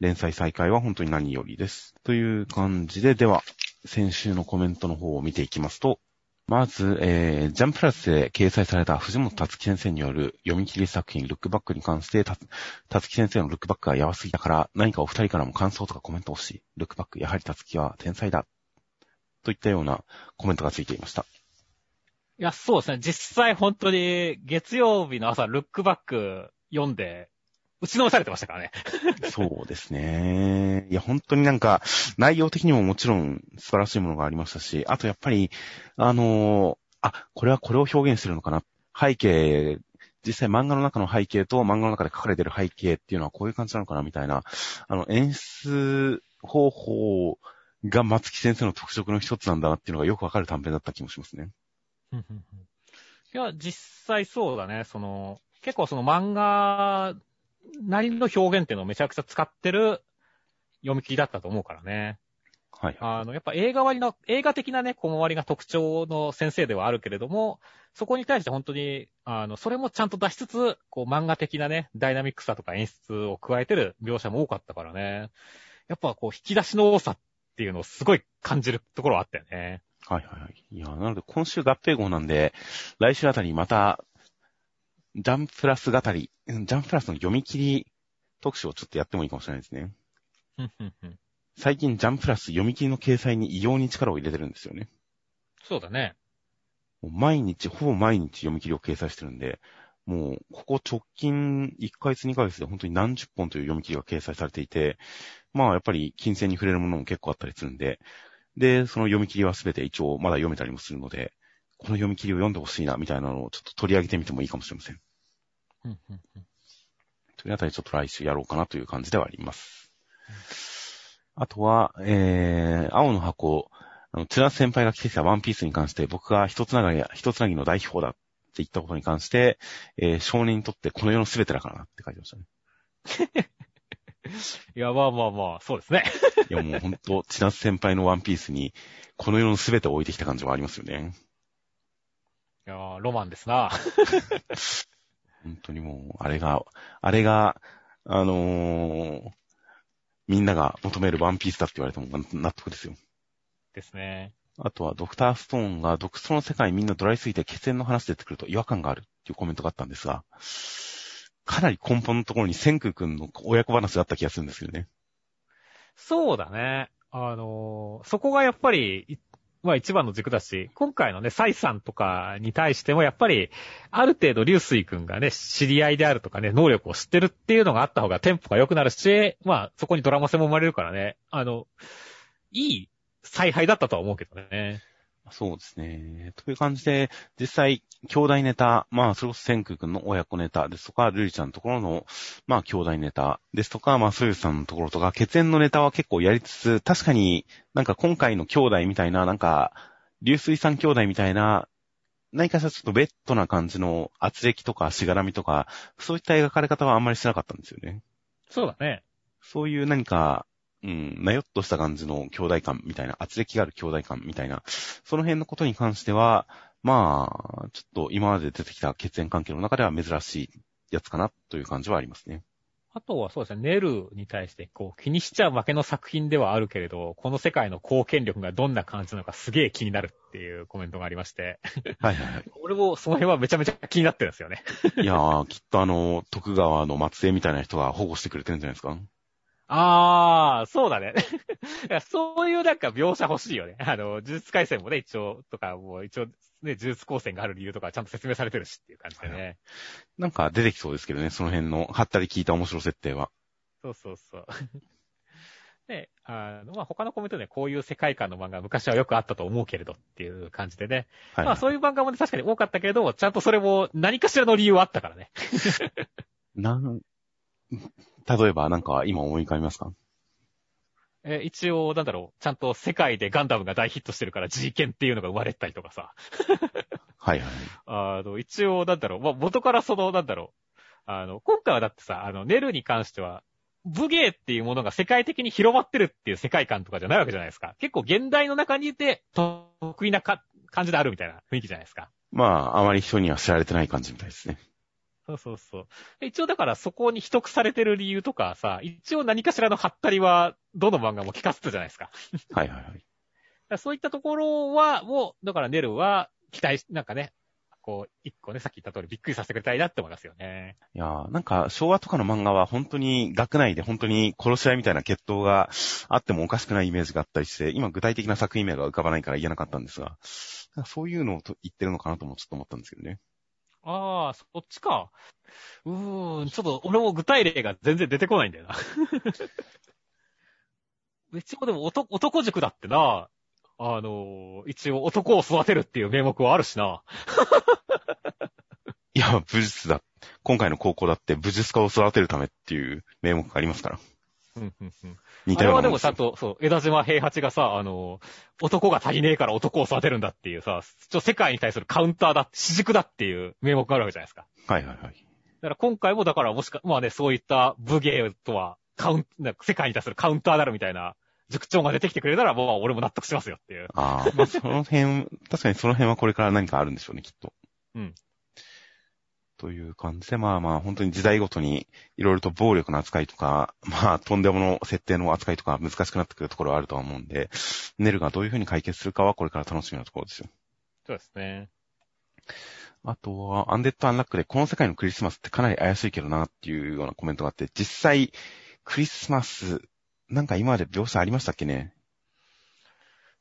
連載再開は本当に何よりです。という感じで、では、先週のコメントの方を見ていきますと、まず、えー、ジャンプラスで掲載された藤本達樹先生による読み切り作品、ルックバックに関して、達樹先生のルックバックがやばすぎたから、何かお二人からも感想とかコメント欲し。ルックバック、やはり達樹は天才だ。といったようなコメントがついていました。いや、そうですね。実際本当に、月曜日の朝、ルックバック読んで、打ちのめされてましたからね。そうですね。いや、本当になんか、内容的にももちろん素晴らしいものがありましたし、あとやっぱり、あのーあ、これはこれを表現してるのかな。背景、実際漫画の中の背景と漫画の中で書かれてる背景っていうのはこういう感じなのかなみたいな、あの、演出方法が松木先生の特色の一つなんだなっていうのがよくわかる短編だった気もしますね。いや、実際そうだね。その、結構その漫画なりの表現っていうのをめちゃくちゃ使ってる読み切りだったと思うからね。はい。あの、やっぱ映画割りの、映画的なね、小回りが特徴の先生ではあるけれども、そこに対して本当に、あの、それもちゃんと出しつつ、こう漫画的なね、ダイナミックさとか演出を加えてる描写も多かったからね。やっぱこう、引き出しの多さっていうのをすごい感じるところはあったよね。はいはいはい。いや、なので今週合併号なんで、来週あたりまた、ジャンプラス語り、うんジャンププラスの読み切り特集をちょっとやってもいいかもしれないですね。最近ジャンププラス読み切りの掲載に異様に力を入れてるんですよね。そうだね。もう毎日、ほぼ毎日読み切りを掲載してるんで、もう、ここ直近1ヶ月2ヶ月で本当に何十本という読み切りが掲載されていて、まあやっぱり金銭に触れるものも結構あったりするんで、で、その読み切りは全て一応まだ読めたりもするので、この読み切りを読んでほしいな、みたいなのをちょっと取り上げてみてもいいかもしれません。というあたりちょっと来週やろうかなという感じではあります。あとは、えー、青の箱、あの、津田先輩が着てきたワンピースに関して、僕が一つながり、一つなぎの代表だって言ったことに関して、えー、少年にとってこの世の全てだからなって書いてましたね。いや、まあまあまあ、そうですね。いやもうほんと、千夏先輩のワンピースに、この世の全てを置いてきた感じはありますよね。いやーロマンですな。本当にもう、あれが、あれが、あのーみんなが求めるワンピースだって言われても納得ですよ。ですね。あとは、ドクターストーンが、独創の世界みんなドライすぎて血縁の話出てくると違和感があるっていうコメントがあったんですが、かなり根本のところに千空くんの親子話があった気がするんですけどね。そうだね。あのーそこがやっぱり、いまあ一番の軸だし、今回のね、サイさんとかに対してもやっぱり、ある程度、流水くんがね、知り合いであるとかね、能力を知ってるっていうのがあった方がテンポが良くなるし、まあそこにドラマ性も生まれるからね、あの、いい采配だったとは思うけどね。そうですね。という感じで、実際、兄弟ネタ、まあ、それこそ千空くんの親子ネタですとか、ルリちゃんのところの、まあ、兄弟ネタですとか、まあ、ソユさんのところとか、血縁のネタは結構やりつつ、確かになんか今回の兄弟みたいな、なんか、流水さん兄弟みたいな、何かしらちょっとベッドな感じの圧力とかしがらみとか、そういった描かれ方はあんまりしてなかったんですよね。そうだね。そういう何か、うん、なよっとした感じの兄弟感みたいな、圧力がある兄弟感みたいな、その辺のことに関しては、まあ、ちょっと今まで出てきた血縁関係の中では珍しいやつかなという感じはありますね。あとはそうですね、ネルに対してこう気にしちゃう負けの作品ではあるけれど、この世界の貢献力がどんな感じなのかすげえ気になるっていうコメントがありまして、はいはいはい。俺もその辺はめちゃめちゃ気になってるんですよね。いやー、きっとあの、徳川の末裔みたいな人が保護してくれてるんじゃないですか。あー、そうだね。そういうなんか描写欲しいよね。あの、呪術回戦もね、一応、とか、もう一応、ね、呪術光線がある理由とかちゃんと説明されてるしっていう感じでね。なんか出てきそうですけどね、その辺の、はったり聞いた面白設定は。そうそうそう。で、あの、まあ、他のコメントでこういう世界観の漫画昔はよくあったと思うけれどっていう感じでね。はい、まあそういう漫画もね確かに多かったけど、ちゃんとそれも何かしらの理由はあったからね。なん、例えばなんか今思い浮かびますか？え、一応、なんだろう、ちゃんと世界でガンダムが大ヒットしてるから G 剣っていうのが生まれたりとかさ。はいはい。あの、一応、なんだろう、まあ、元からその、なんだろう、あの、今回はだってさ、あの、ネルに関しては、武芸っていうものが世界的に広まってるっていう世界観とかじゃないわけじゃないですか。結構現代の中にいて、得意なか感じであるみたいな雰囲気じゃないですか。まあ、あまり人には知られてない感じみたいですね。そうそうそう。一応だからそこに秘匿されてる理由とかさ、一応何かしらのハったりは、どの漫画も聞かせてたじゃないですか。はいはいはい。そういったところは、もう、だからネルは期待し、なんかね、こう、一個ね、さっき言った通りびっくりさせてくれたいなって思いますよね。いやーなんか昭和とかの漫画は本当に学内で本当に殺し合いみたいな決闘があってもおかしくないイメージがあったりして、今具体的な作品名が浮かばないから言えなかったんですが、そういうのをと言ってるのかなともちょっと思ったんですけどね。ああ、そっちか。うーん、ちょっと俺も具体例が全然出てこないんだよな。一応でも男男塾だってな、あの、一応男を育てるっていう名目はあるしな。いや、武術だ。今回の高校だって武術家を育てるためっていう名目がありますから。うんうんうん似あれはでたようなもんですよもちゃんと、そう、枝島平八がさ、あの、男が足りねえから男を育てるんだっていうさ、ちょ世界に対するカウンターだ、主軸だっていう名目があるわけじゃないですか。はいはいはい。だから今回もだからもしか、まあね、そういった武芸とは、カウン、なんか世界に対するカウンターであるみたいな塾長が出てきてくれたら、もう俺も納得しますよっていう。ああ、まあその辺、確かにその辺はこれから何かあるんでしょうね、きっと。うん。という感じで、まあまあ本当に時代ごとにいろいろと暴力の扱いとか、まあとんでもの設定の扱いとか難しくなってくるところはあるとは思うんで、ネルがどういうふうに解決するかはこれから楽しみなところですよ。そうですね。あとは、アンデッド・アンラックで、この世界のクリスマスってかなり怪しいけどなっていうようなコメントがあって、実際、クリスマス、なんか今まで描写ありましたっけね？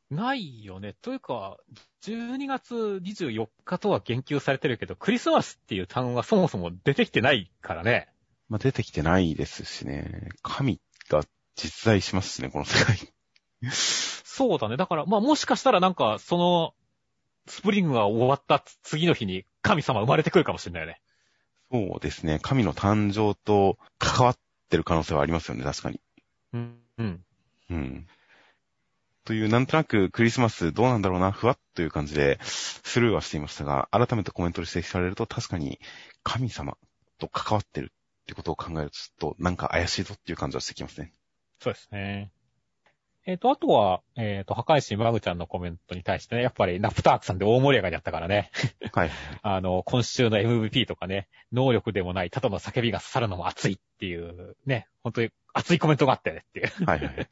ないよね。というか、12月24日とは言及されてるけど、クリスマスっていう単語がそもそも出てきてないからね。まあ、出てきてないですしね。神が実在しますしね、この世界。そうだね。だから、まあもしかしたらなんか、その、スプリングが終わった次の日に神様生まれてくるかもしれないよね。そうですね。神の誕生と関わってる可能性はありますよね、確かに。うん。うん。うん。という、なんとなくクリスマスどうなんだろうな、ふわっという感じでスルーはしていましたが、改めてコメントで指摘されると確かに神様と関わってるってことを考えると、ちょっとなんか怪しいぞっていう感じはしてきますね。そうですね。えっ、と、あとは、えっ、と、破壊神マグちゃんのコメントに対してね、やっぱりナプタークさんで大盛り上がりだったからね。はい。あの、今週の MVP とかね、能力でもない、ただの叫びが刺さるのも熱いっていう、ね、本当に熱いコメントがあったよねっていう。はいはい。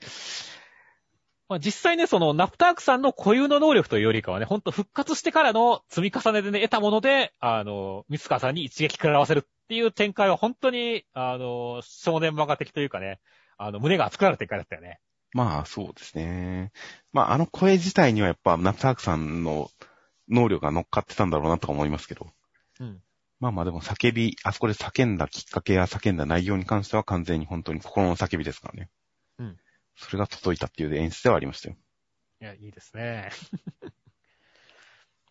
まあ実際ね、そのナプタークさんの固有の能力というよりかはね、ほんと復活してからの積み重ねでね、得たもので、あの、ミツカさんに一撃食らわせるっていう展開は本当に、あの、少年漫画的というかね、あの、胸が熱くなる展開だったよね。まあ、そうですね。まあ、あの声自体にはやっぱ、ナプタークさんの能力が乗っかってたんだろうなとか思いますけど。うん。まあまあでも叫び、あそこで叫んだきっかけや叫んだ内容に関しては完全に本当に心の叫びですからね。うん。それが届いたっていう演出ではありましたよ。いや、いいですね。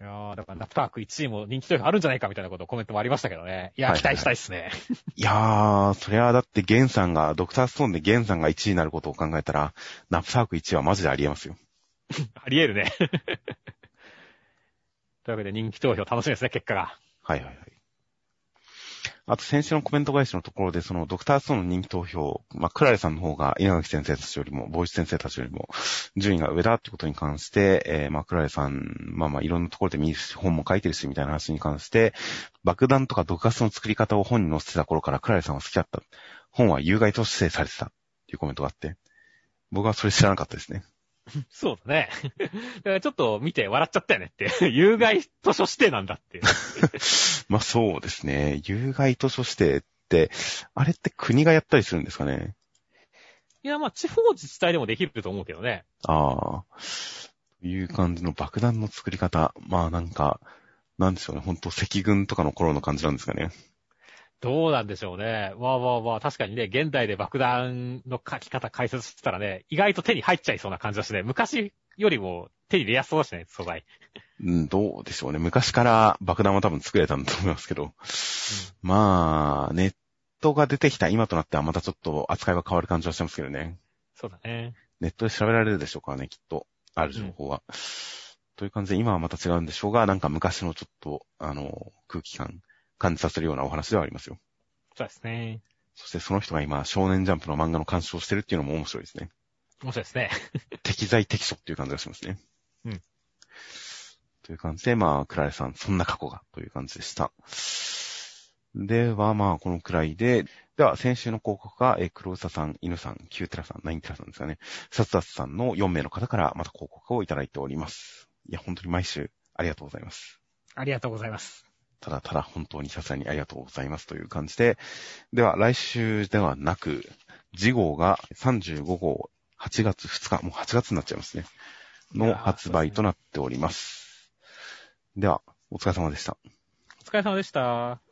いやー、だからナプターク1位も人気投票あるんじゃないかみたいなことコメントもありましたけどね。いや、期はいはいはい待したいですね。いやー、それはだってゲンさんが、ドクターストーンでゲンさんが1位になることを考えたら、ナプターク1位はマジでありえますよ。あり得るね。というわけで人気投票楽しみですね、結果が。はいはいはい。あと先週のコメント返しのところで、そのドクターストーンの人気投票、まあ、クラレさんの方が稲垣先生たちよりも、ボイス先生たちよりも、順位が上だってことに関して、えー、まあ、クラレさん、まあまあ、いろんなところで見るし、本も書いてるし、みたいな話に関して、爆弾とか毒ガスの作り方を本に載せてた頃からクラレさんは好きだった。本は有害と指定されてた。っていうコメントがあって、僕はそれ知らなかったですね。そうだね。だからちょっと見て笑っちゃったよねって。有害図書指定なんだっていう。まあそうですね。有害図書指定って、あれって国がやったりするんですかね？いや、まあ地方自治体でもできると思うけどね。ああ。という感じの爆弾の作り方。まあなんか、なんでしょうね。本当赤軍とかの頃の感じなんですかね。どうなんでしょうね。わあわあわあ、確かにね、現代で爆弾の書き方解説してたらね、意外と手に入っちゃいそうな感じだしね、昔よりも手に入れやすそうだしね、素材。うん、どうでしょうね。昔から爆弾は多分作れたんだと思いますけど。まあ、ネットが出てきた今となってはまたちょっと扱いは変わる感じはしてますけどね。そうだね。ネットで調べられるでしょうからね、きっと。ある情報は。という感じで、今はまた違うんでしょうが、なんか昔のちょっと、あの、空気感、感じさせるようなお話ではありますよ。そうですね。そしてその人が今、少年ジャンプの漫画の監修をしてるっていうのも面白いですね。面白いですね。適材適所っていう感じがしますね。うん。という感じで、まあ、クラレさん、そんな過去が、という感じでした。では、まあ、このくらいで、では、先週の広告が、えー、黒ウサさん、犬さん、キューテラさん、ナインテラさんですかね。サツダツさんの4名の方から、また広告をいただいております。いや、本当に毎週、ありがとうございます。ありがとうございます。ただただ本当にさすがにありがとうございますという感じで、では来週ではなく、次号が35号8月2日、もう8月になっちゃいますね。の発売となっております。では、お疲れ様でした。お疲れ様でした。